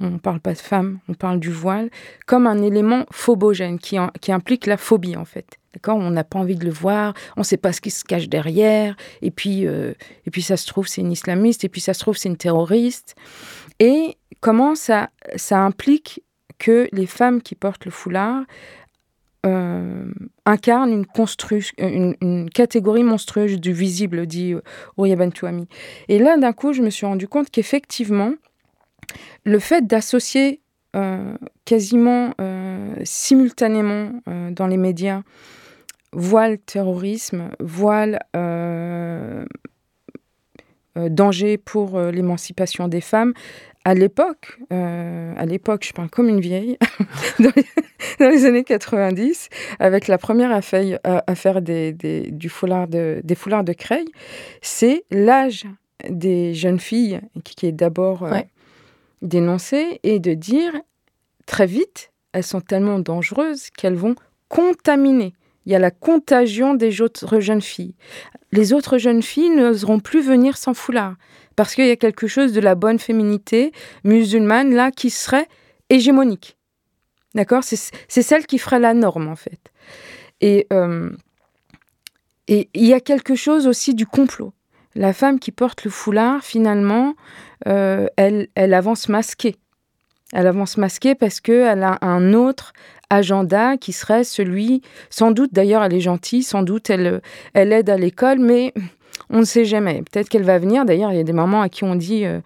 on ne parle pas de femme, on parle du voile, comme un élément phobogène qui, implique la phobie en fait. D'accord? On n'a pas envie de le voir, on ne sait pas ce qui se cache derrière, et puis, euh, et puis ça se trouve c'est une islamiste, et puis ça se trouve c'est une terroriste. Et comment ça, implique que les femmes qui portent le foulard euh, incarnent une, catégorie monstrueuse du visible, dit Ouria Bentouami. Et là, d'un coup, je me suis rendu compte qu'effectivement, le fait d'associer euh, quasiment euh, simultanément euh, dans les médias voile terrorisme, voile danger pour l'émancipation des femmes, à l'époque, à l'époque, je parle comme une vieille, dans, les, années 90, avec la première affaire, des foulards de Creil, c'est l'âge des jeunes filles qui, est d'abord dénoncer et de dire très vite, elles sont tellement dangereuses qu'elles vont contaminer. Il y a la contagion des autres jeunes filles. Les autres jeunes filles n'oseront plus venir sans foulard parce qu'il y a quelque chose de la bonne féminité musulmane là qui serait hégémonique. D'accord? C'est celle qui ferait la norme en fait. Et euh, et il y a quelque chose aussi du complot. La femme qui porte le foulard, finalement, euh, elle, avance masquée. Elle avance masquée parce qu'elle a un autre agenda qui serait celui, sans doute d'ailleurs elle est gentille, sans doute elle, aide à l'école, mais on ne sait jamais. Peut-être qu'elle va venir. D'ailleurs, il y a des mamans à qui on dit. Euh,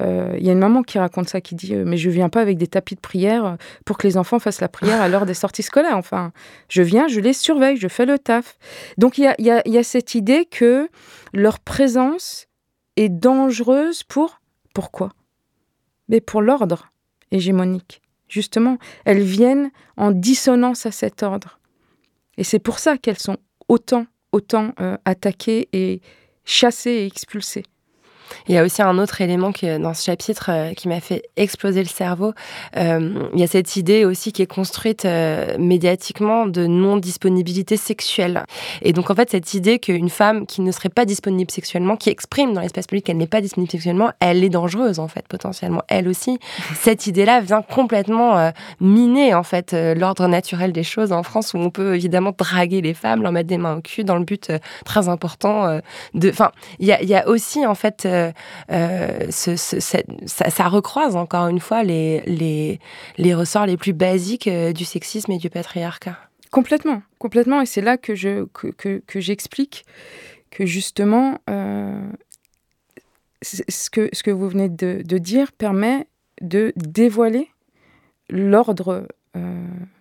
euh, il y a une maman qui raconte ça, qui dit Mais je viens pas avec des tapis de prière pour que les enfants fassent la prière à l'heure des sorties scolaires. Enfin, je viens, je les surveille, je fais le taf. Donc, il y a cette idée que leur présence est dangereuse pour. Pourquoi Mais pour l'ordre hégémonique. Justement, elles viennent en dissonance à cet ordre. Et c'est pour ça qu'elles sont autant, autant euh, attaquées et chassées et expulsées. Il y a aussi un autre élément que, dans ce chapitre euh, qui m'a fait exploser le cerveau. Euh, il y a cette idée aussi qui est construite euh, médiatiquement de non-disponibilité sexuelle. Et donc, en fait, cette idée qu'une femme qui ne serait pas disponible sexuellement, qui exprime dans l'espace public qu'elle n'est pas disponible sexuellement, elle est dangereuse, en fait, potentiellement. Elle aussi. Cette idée-là vient complètement miner, en fait, l'ordre naturel des choses en France où on peut évidemment draguer les femmes, leur mettre des mains au cul dans le but très important de. Enfin, il y a aussi, en fait, euh, ça, recroise encore une fois les, ressorts les plus basiques euh, du sexisme et du patriarcat. Complètement, complètement. Et c'est là que, je, que, que, j'explique que justement, euh, ce, que, vous venez de, dire permet de dévoiler l'ordre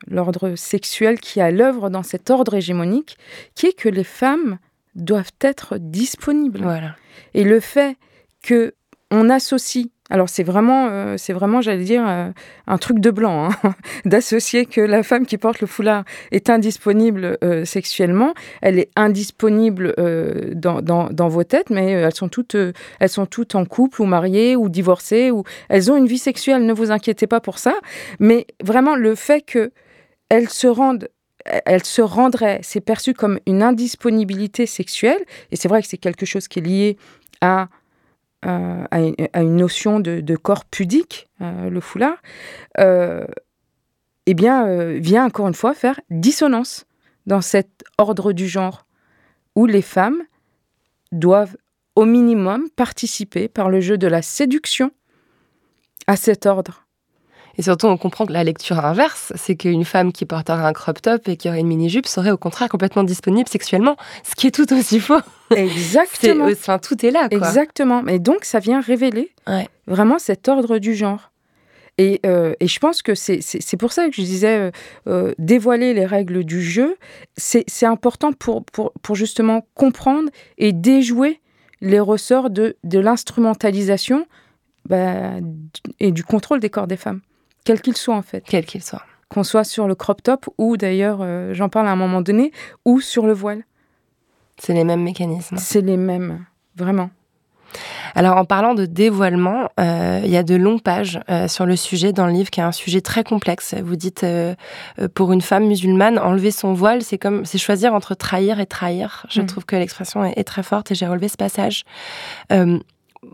l'ordre sexuel qui à l'œuvre dans cet ordre hégémonique, qui est que les femmes doivent être disponibles. Voilà. Et le fait que on associe alors c'est vraiment, euh, c'est vraiment, j'allais dire, euh, un truc de blanc, hein, d'associer que la femme qui porte le foulard est indisponible euh, sexuellement. Elle est indisponible dans, dans, dans, vos têtes, mais elles sont toutes, elles sont toutes en couple ou mariées ou divorcées ou elles ont une vie sexuelle. Ne vous inquiétez pas pour ça. Mais vraiment le fait que elles se rendent elle se rendrait, c'est perçu comme une indisponibilité sexuelle, et c'est vrai que c'est quelque chose qui est lié à euh, une, notion de, corps pudique, euh, le foulard, euh, eh bien, vient encore une fois faire dissonance dans cet ordre du genre, où les femmes doivent au minimum participer par le jeu de la séduction à cet ordre. Et surtout, on comprend que la lecture inverse, c'est qu'une femme qui porterait un crop top et qui aurait une mini-jupe serait au contraire complètement disponible sexuellement, ce qui est tout aussi faux. Exactement. enfin, tout est là. Quoi. Exactement. Et donc, ça vient révéler vraiment cet ordre du genre. Et, euh, et, je pense que c'est pour ça que je disais euh, euh, dévoiler les règles du jeu, c'est important pour, pour, pour, justement comprendre et déjouer les ressorts de, de l'instrumentalisation bah, et du contrôle des corps des femmes. Quel qu'il soit, en fait. Quel qu'il soit. Qu'on soit sur le crop top ou d'ailleurs, euh, j'en parle à un moment donné, ou sur le voile. C'est les mêmes mécanismes. C'est les mêmes, vraiment. Alors en parlant de dévoilement, euh, il y a de longues pages euh, sur le sujet dans le livre qui est un sujet très complexe. Vous dites pour une femme musulmane, enlever son voile, c'est comme c'est choisir entre trahir et trahir. Je mm. trouve que l'expression est, est, très forte et j'ai relevé ce passage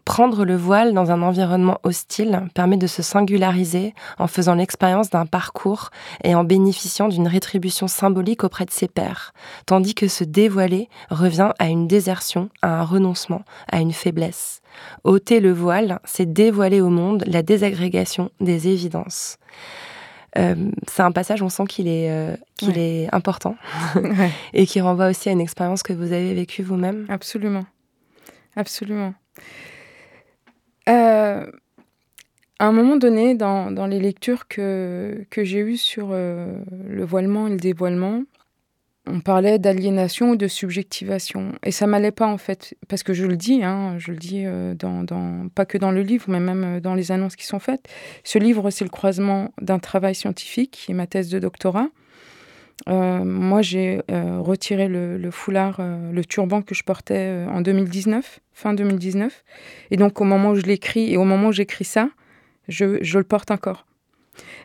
prendre le voile dans un environnement hostile permet de se singulariser en faisant l'expérience d'un parcours et en bénéficiant d'une rétribution symbolique auprès de ses pairs, tandis que se dévoiler revient à une désertion, à un renoncement, à une faiblesse. ôter le voile, c'est dévoiler au monde la désagrégation des évidences. Euh, c'est un passage, on sent qu'il est, euh, qu'il est important et qui renvoie aussi à une expérience que vous avez vécue vous-même. Absolument. Absolument. Euh, à un moment donné, dans, dans les lectures que, que j'ai eues sur euh, le voilement et le dévoilement, on parlait d'aliénation ou de subjectivation. Et ça m'allait pas, en fait, parce que je le dis, hein, je le dis euh, dans, dans, pas que dans le livre, mais même dans les annonces qui sont faites. Ce livre, c'est le croisement d'un travail scientifique, qui est ma thèse de doctorat, moi, j'ai euh, retiré le, foulard, euh, le turban que je portais en 2019, fin 2019. Et donc, au moment où je l'écris et au moment où j'écris ça, je, je, le porte encore.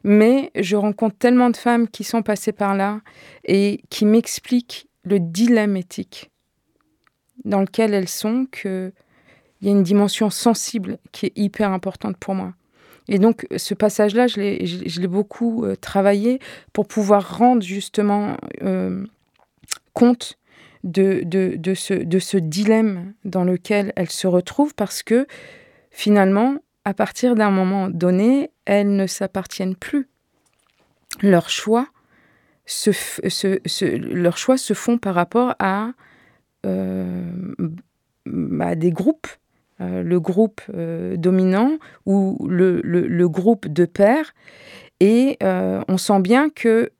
Mais je rencontre tellement de femmes qui sont passées par là et qui m'expliquent le dilemme éthique dans lequel elles sont, qu'il y a une dimension sensible qui est hyper importante pour moi. Et donc, ce passage-là, je l'ai beaucoup euh, travaillé pour pouvoir rendre justement euh, compte de, ce, dilemme dans lequel elles se retrouvent parce que finalement, à partir d'un moment donné, elles ne s'appartiennent plus. Leurs choix se, choix se font par rapport à euh, bah, des groupes, le groupe dominant ou le, le, groupe de pères. Et on sent bien que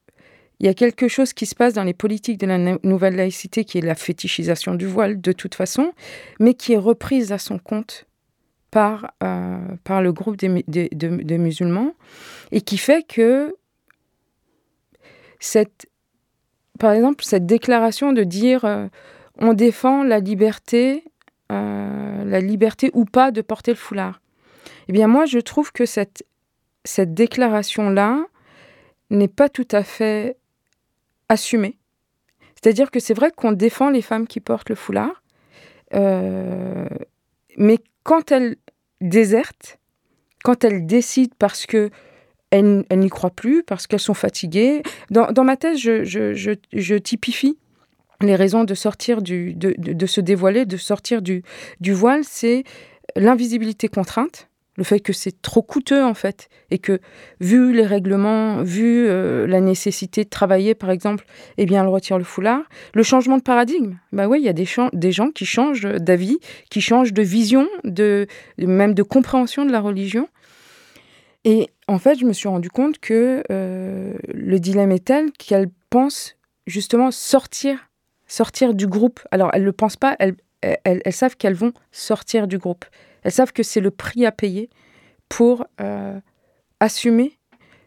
il y a quelque chose qui se passe dans les politiques de la nouvelle laïcité qui est la fétichisation du voile de toute façon, mais qui est reprise à son compte par, euh, par le groupe des, de, musulmans et qui fait que cette, par exemple, cette déclaration de dire euh, on défend la liberté, euh, la liberté ou pas de porter le foulard. Eh bien, moi, je trouve que cette, cette déclaration-là n'est pas tout à fait assumée. C'est-à-dire que c'est vrai qu'on défend les femmes qui portent le foulard, mais quand elles désertent, quand elles décident parce que elles, n'y croient plus, parce qu'elles sont fatiguées. Dans, dans ma thèse, je, je, je, je, typifie les raisons de sortir du, de, de, se dévoiler, de sortir du, voile, c'est l'invisibilité contrainte, le fait que c'est trop coûteux en fait, et que vu les règlements, vu euh, la nécessité de travailler par exemple, eh bien elle retire le foulard. Le changement de paradigme, bah oui, il y a des, gens qui changent d'avis, qui changent de vision, de, même de compréhension de la religion. Et en fait, je me suis rendu compte que euh, le dilemme est tel qu'elles pensent justement sortir, sortir du groupe. Alors elles ne le pensent pas, elles, elles, savent qu'elles vont sortir du groupe. Elles savent que c'est le prix à payer pour euh, assumer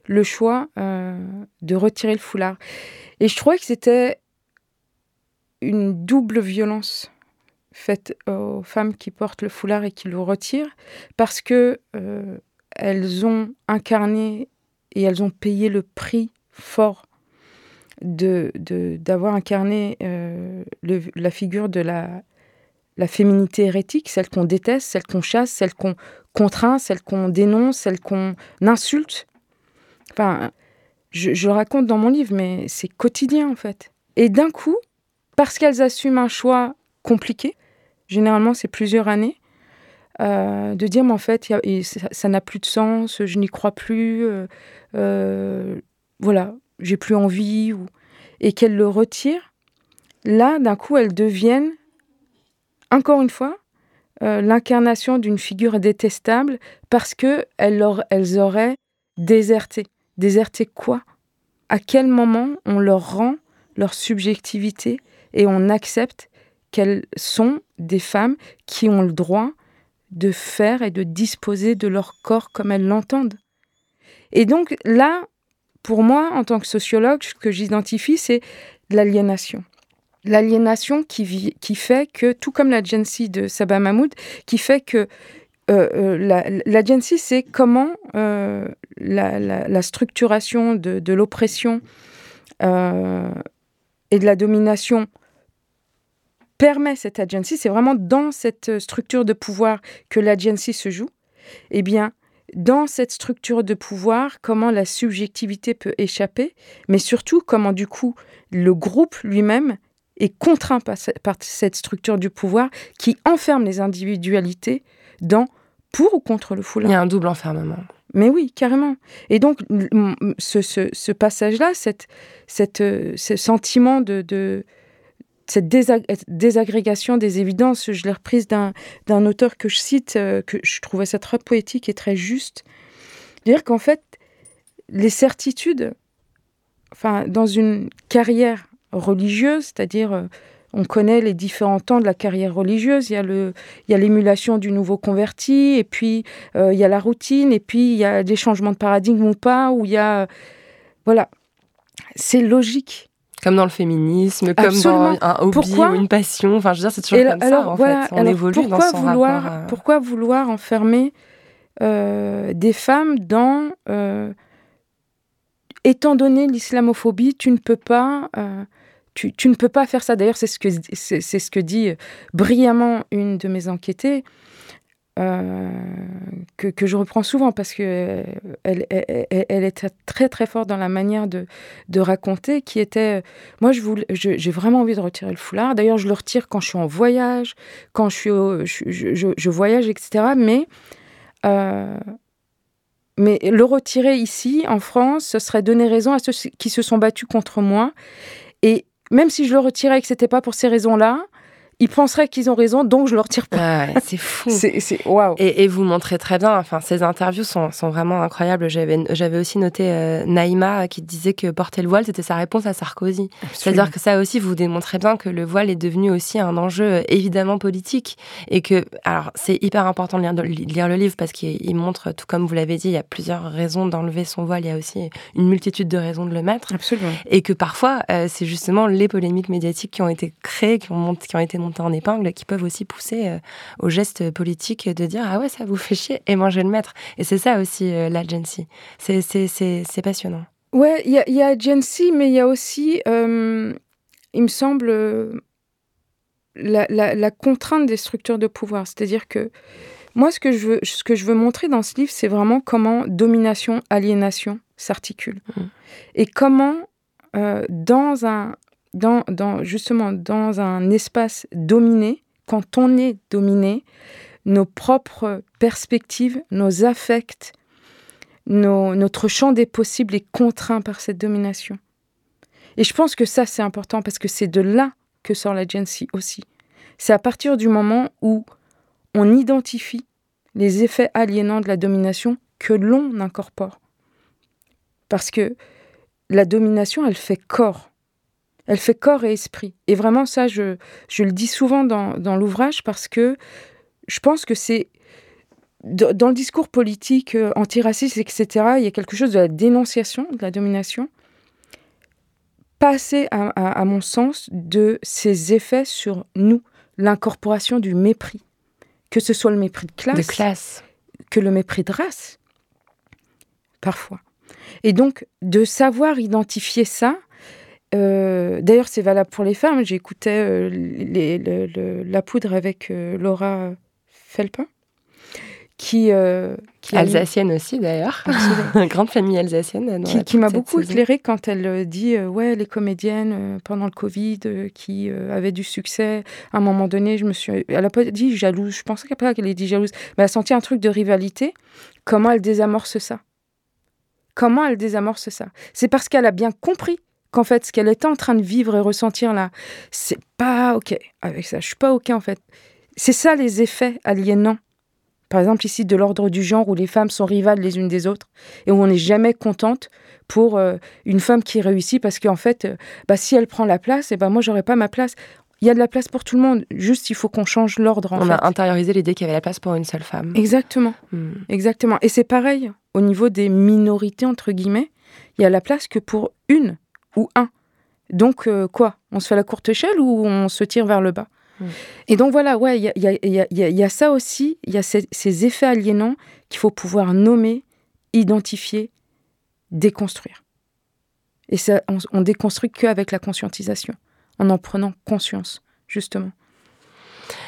le choix euh, de retirer le foulard. Et je trouvais que c'était une double violence faite aux femmes qui portent le foulard et qui le retirent, parce que euh, elles ont incarné et elles ont payé le prix fort de d'avoir incarné la figure de la la féminité hérétique, celle qu'on déteste, celle qu'on chasse, celle qu'on contraint, celle qu'on dénonce, celle qu'on insulte. Enfin, je, le raconte dans mon livre, mais c'est quotidien en fait. Et d'un coup, parce qu'elles assument un choix compliqué, généralement c'est plusieurs années, euh, de dire mais en fait ça n'a plus de sens, je n'y crois plus, euh, euh, voilà, j'ai plus envie, ou... et qu'elles le retirent, là d'un coup elles deviennent encore une fois, euh, l'incarnation d'une figure détestable parce que elles, auraient déserté. Déserté quoi? À quel moment on leur rend leur subjectivité et on accepte qu'elles sont des femmes qui ont le droit de faire et de disposer de leur corps comme elles l'entendent? Et donc là, pour moi, en tant que sociologue, ce que j'identifie, c'est l'aliénation l'aliénation qui, fait que, tout comme la de Sabah Mahmoud, qui fait que euh, euh, la, la c'est comment euh, la, structuration de, l'oppression et de la domination permet cette agency, c'est vraiment dans cette structure de pouvoir que l'agency se joue. Eh bien, dans cette structure de pouvoir, comment la subjectivité peut échapper, mais surtout comment du coup le groupe lui-même est contraint par, cette structure du pouvoir qui enferme les individualités dans pour ou contre le foulard. Il y a un double enfermement. Mais oui, carrément. Et donc, ce, passage-là, cette, cette, ce sentiment de, de cette désagrégation des évidences, je l'ai reprise d'un auteur que je cite, euh, que je trouvais ça très poétique et très juste. Dire qu'en fait, les certitudes, enfin, dans une carrière religieuse, c'est-à-dire euh, on connaît les différents temps de la carrière religieuse. Il y a l'émulation du nouveau converti, et puis euh, il y a la routine, et puis il y a des changements de paradigme ou pas, où il y a, voilà, c'est logique. Comme dans le féminisme, comme dans un hobby ou une passion. Enfin, je veux dire, c'est toujours comme ça, en fait. On évolue dans son vouloir, rapport. Pourquoi vouloir enfermer euh, des femmes dans étant donné l'islamophobie, tu ne peux pas tu, ne peux pas faire ça. D'ailleurs, c'est ce, que, c'est, ce que dit euh, brillamment une de mes enquêtées, euh, que, que, je reprends souvent parce que euh, elle, elle, était très très forte dans la manière de, de raconter, qui était, moi je voulais, j'ai vraiment envie de retirer le foulard. D'ailleurs, je le retire quand je suis en voyage, quand je suis, je, je, voyage, etc. Mais mais le retirer ici, en France, ce serait donner raison à ceux qui se sont battus contre moi. Et même si je le retirais et que c'était pas pour ces raisons-là, ils penseraient qu'ils ont raison, donc je leur tire pas. Ah ouais, c'est fou. c'est waouh. Et, et, vous montrez très bien. Enfin, ces interviews sont, sont vraiment incroyables. J'avais j'avais aussi noté euh, Naïma qui disait que porter le voile c'était sa réponse à Sarkozy. C'est-à-dire que ça aussi vous démontrez bien que le voile est devenu aussi un enjeu euh, évidemment politique et que alors c'est hyper important de lire, de lire le livre parce qu'il montre tout comme vous l'avez dit, il y a plusieurs raisons d'enlever son voile. Il y a aussi une multitude de raisons de le mettre. Absolument. Et que parfois euh, c'est justement les polémiques médiatiques qui ont été créées, qui ont, qui ont été montées en épingle, qui peuvent aussi pousser euh, au geste politique de dire ah ouais ça vous fait chier et moi je vais le mettre. Et c'est ça aussi euh, l'agency. C'est c'est passionnant. Ouais, il y a, y a agency, mais il y a aussi, euh, il me semble, la, la, la, contrainte des structures de pouvoir. C'est-à-dire que moi, ce que je veux, ce que je veux montrer dans ce livre, c'est vraiment comment domination, aliénation s'articulent. Mmh. Et comment, euh, dans un, dans, justement, dans un espace dominé, quand on est dominé, nos propres perspectives, nos affects, notre champ des possibles est contraint par cette domination. Et je pense que ça, c'est important parce que c'est de là que sort l'agency aussi. C'est à partir du moment où on identifie les effets aliénants de la domination que l'on incorpore. Parce que la domination, elle fait corps. Elle fait corps et esprit. Et vraiment, ça, je, je le dis souvent dans, dans l'ouvrage parce que je pense que c'est dans le discours politique euh, antiraciste, etc., il y a quelque chose de la dénonciation de la domination, pas assez, à, à, à mon sens, de ses effets sur nous, l'incorporation du mépris, que ce soit le mépris de classe, de classe, que le mépris de race, parfois. Et donc, de savoir identifier ça, euh, d'ailleurs, c'est valable pour les femmes. J'écoutais euh, les, les, le, la poudre avec euh, Laura Felpin qui, qui alsacienne aussi d'ailleurs, grande famille alsacienne. Qui, qui m'a beaucoup éclairée quand elle dit ouais les comédiennes pendant le Covid qui avaient du succès. À un moment donné, je me suis, elle a pas dit jalouse. Je pensais pas qu'elle ait dit jalouse, mais elle a senti un truc de rivalité. Comment elle désamorce ça? Comment elle désamorce ça? C'est parce qu'elle a bien compris qu'en fait ce qu'elle était en train de vivre et ressentir là, c'est pas ok avec ça. Je suis pas ok en fait. C'est ça les effets aliénants par exemple ici de l'ordre du genre où les femmes sont rivales les unes des autres et où on n'est jamais contente pour euh, une femme qui réussit parce qu'en fait, euh, bah, si elle prend la place, et eh ben moi j'aurais pas ma place. Il y a de la place pour tout le monde. Juste, il faut qu'on change l'ordre. On fait. a intériorisé l'idée qu'il y avait la place pour une seule femme. Exactement. Hmm. Exactement. Et c'est pareil au niveau des minorités, entre guillemets. Il y a la place que pour une ou un. Donc, euh, quoi? On se fait la courte échelle ou on se tire vers le bas? Et donc voilà, ouais, il y a, y, a, y, a, y a, ça aussi, il y a ces, ces effets aliénants qu'il faut pouvoir nommer, identifier, déconstruire. Et ça, on, on déconstruit qu'avec la conscientisation, en en prenant conscience, justement.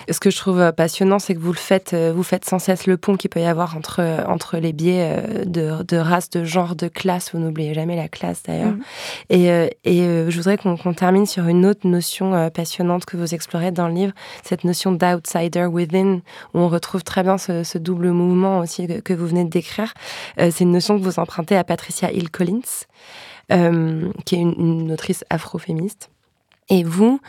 Ce que je trouve passionnant, c'est que vous le faites, euh, vous faites sans cesse le pont qu'il peut y avoir entre, entre les biais euh, de, de race, de genre, de classe. Vous n'oubliez jamais la classe d'ailleurs. Mmh. Et, euh, et je voudrais qu'on qu termine sur une autre notion passionnante que vous explorez dans le livre, cette notion d'outsider within, où on retrouve très bien ce, ce double mouvement aussi que, que, vous venez de décrire. c'est une notion que vous empruntez à Patricia Hill Collins, euh, qui est une, une autrice afroféministe. Et vous,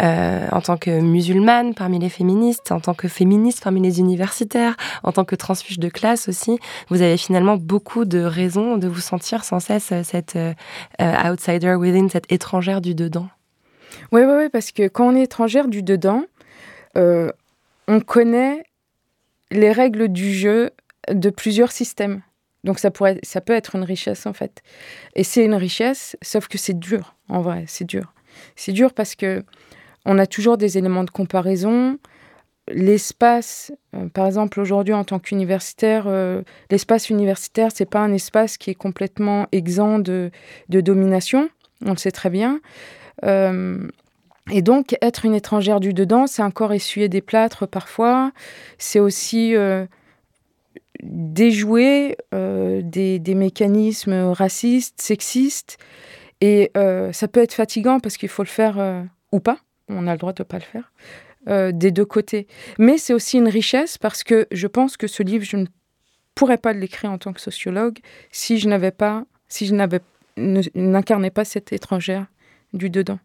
euh, en tant que musulmane parmi les féministes, en tant que féministe parmi les universitaires, en tant que transfuge de classe aussi, vous avez finalement beaucoup de raisons de vous sentir sans cesse cette euh, outsider within, cette étrangère du dedans. Oui, oui, oui, parce que quand on est étrangère du dedans, euh, on connaît les règles du jeu de plusieurs systèmes. Donc ça, pourrait, ça peut être une richesse en fait. Et c'est une richesse, sauf que c'est dur, en vrai, c'est dur. C'est dur parce que on a toujours des éléments de comparaison. L'espace, euh, par exemple, aujourd'hui en tant qu'universitaire, euh, l'espace universitaire, c'est pas un espace qui est complètement exempt de, de domination. On le sait très bien. Euh, et donc, être une étrangère du dedans, c'est encore essuyer des plâtres parfois. C'est aussi déjouer des, des, mécanismes racistes, sexistes. Et euh, ça peut être fatigant parce qu'il faut le faire euh, ou pas. On a le droit de ne pas le faire. Euh, des deux côtés. Mais c'est aussi une richesse parce que je pense que ce livre, je ne pourrais pas l'écrire en tant que sociologue si je n'avais pas, si je n'avais, n'incarnais pas cette étrangère du dedans.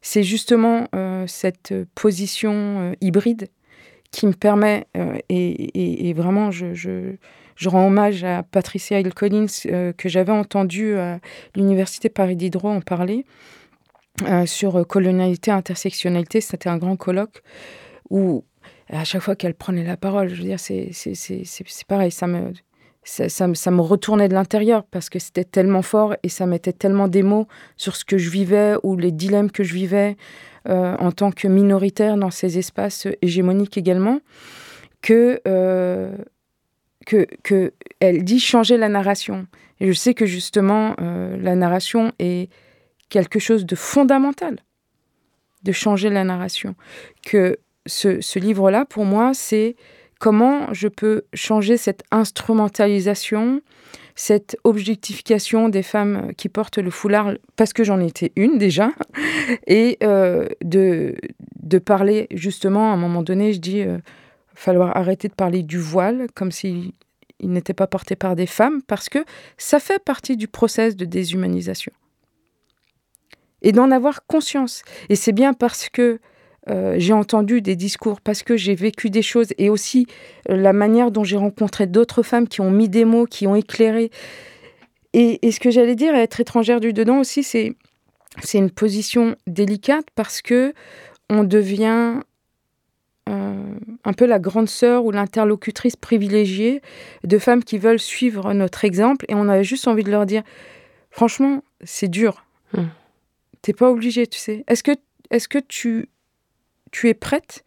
c'est justement cette position hybride qui me permet, et, vraiment, je, je, rends hommage à Patricia Hill Collins, que j'avais entendu à l'Université Paris Diderot en parler, sur colonialité, intersectionnalité. C'était un grand colloque où, à chaque fois qu'elle prenait la parole, je veux dire, c'est pareil, ça me, ça, ça, me retournait de l'intérieur parce que c'était tellement fort et ça mettait tellement des mots sur ce que je vivais ou les dilemmes que je vivais euh, en tant que minoritaire dans ces espaces hégémoniques également, que, euh, que, elle dit changer la narration. Et je sais que justement, euh, la narration est quelque chose de fondamental, de changer la narration. Que ce, ce livre-là, pour moi, c'est comment je peux changer cette instrumentalisation, cette objectification des femmes qui portent le foulard, parce que j'en étais une déjà, et euh, de, de parler justement, à un moment donné, je dis, euh, falloir arrêter de parler du voile comme s'il il n'était pas porté par des femmes, parce que ça fait partie du process de déshumanisation. Et d'en avoir conscience. Et c'est bien parce que euh, j'ai entendu des discours parce que j'ai vécu des choses et aussi euh, la manière dont j'ai rencontré d'autres femmes qui ont mis des mots, qui ont éclairé. Et, ce que j'allais dire, être étrangère du dedans aussi, c'est c'est une position délicate parce que on devient un peu la grande sœur ou l'interlocutrice privilégiée de femmes qui veulent suivre notre exemple et on avait juste envie de leur dire franchement c'est dur mmh. t'es pas obligé tu sais est-ce que est-ce que tu tu es prête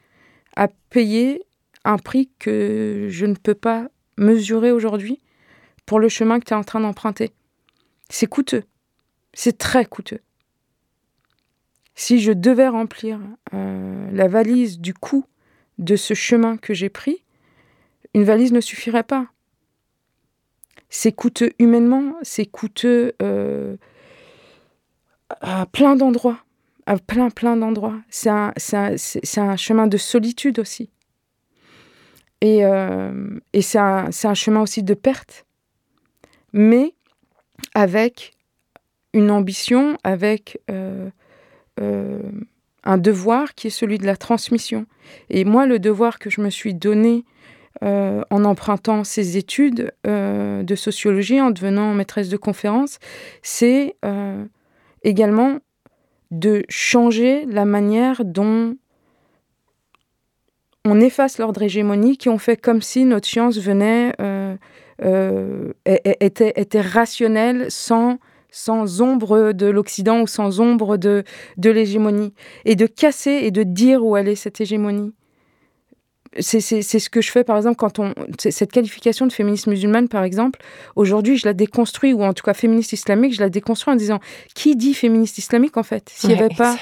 à payer un prix que je ne peux pas mesurer aujourd'hui pour le chemin que tu es en train d'emprunter? C'est coûteux. C'est très coûteux. Si je devais remplir euh, la valise du coût de ce chemin que j'ai pris, une valise ne suffirait pas. C'est coûteux humainement, c'est coûteux euh, à plein d'endroits à plein, plein d'endroits. C'est un, chemin de solitude aussi. Et, euh, c'est un, chemin aussi de perte. Mais avec une ambition, avec euh, un devoir qui est celui de la transmission. Et moi, le devoir que je me suis donné en empruntant ces études de sociologie, en devenant maîtresse de conférence, c'est également de changer la manière dont on efface l'ordre hégémonique et on fait comme si notre science venait, euh, euh, était rationnelle sans, sans ombre de l'Occident ou sans ombre de, de l'hégémonie. Et de casser et de dire où elle est cette hégémonie c'est ce que je fais, par exemple, quand on. Cette qualification de féministe musulmane, par exemple, aujourd'hui, je la déconstruis, ou en tout cas féministe islamique, je la déconstruis en disant qui dit féministe islamique, en fait? S'il n'y avait, pas,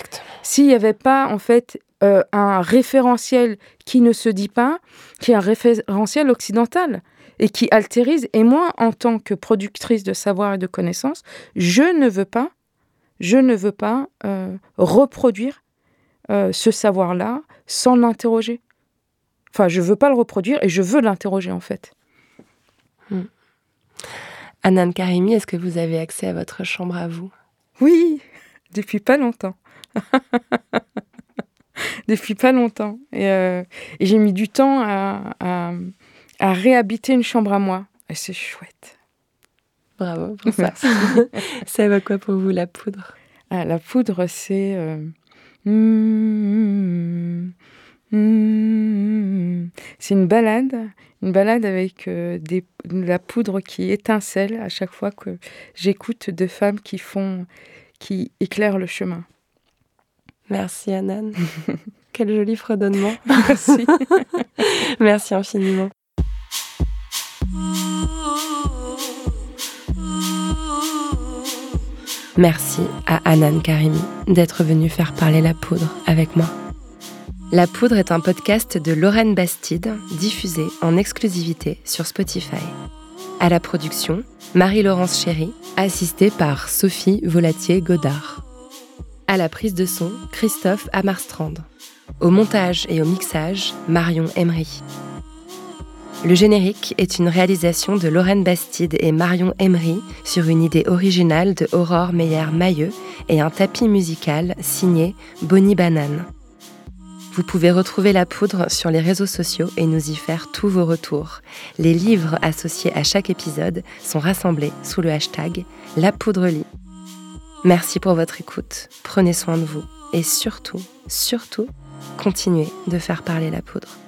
y avait pas, en fait, euh, un référentiel qui ne se dit pas, qui est un référentiel occidental et qui altérise. Et moi, en tant que productrice de savoir et de connaissances, je ne veux pas, je ne veux pas euh, reproduire euh, ce savoir-là sans l'interroger. Enfin, je veux pas le reproduire et je veux l'interroger en fait. Hmm. Anan Karimi, est-ce que vous avez accès à votre chambre à vous? Oui, depuis pas longtemps. depuis pas longtemps. Euh, et, j'ai mis du temps à, à, réhabiter une chambre à moi. Et c'est chouette. Bravo pour ça. ça va quoi pour vous la poudre? Ah, La poudre, c'est... Euh, hmm, Mmh. C'est une balade, une balade avec euh, des, la poudre qui étincelle à chaque fois que j'écoute deux femmes qui font, qui éclairent le chemin. Merci Anan. Quel joli fredonnement. Merci. Merci infiniment. Merci à Anan Karimi d'être venue faire parler la poudre avec moi. La Poudre est un podcast de Lorraine Bastide, diffusé en exclusivité sur Spotify. À la production, Marie-Laurence Chéry, assistée par Sophie Volatier-Godard. À la prise de son, Christophe Amarstrand. Au montage et au mixage, Marion Emery. Le générique est une réalisation de Lorraine Bastide et Marion Emery sur une idée originale de Aurore Meyer-Mailleux et un tapis musical signé Bonnie Banane. Vous pouvez retrouver la poudre sur les réseaux sociaux et nous y faire tous vos retours. Les livres associés à chaque épisode sont rassemblés sous le hashtag La Poudre Lit. Merci pour votre écoute, prenez soin de vous et surtout, surtout, continuez de faire parler la poudre.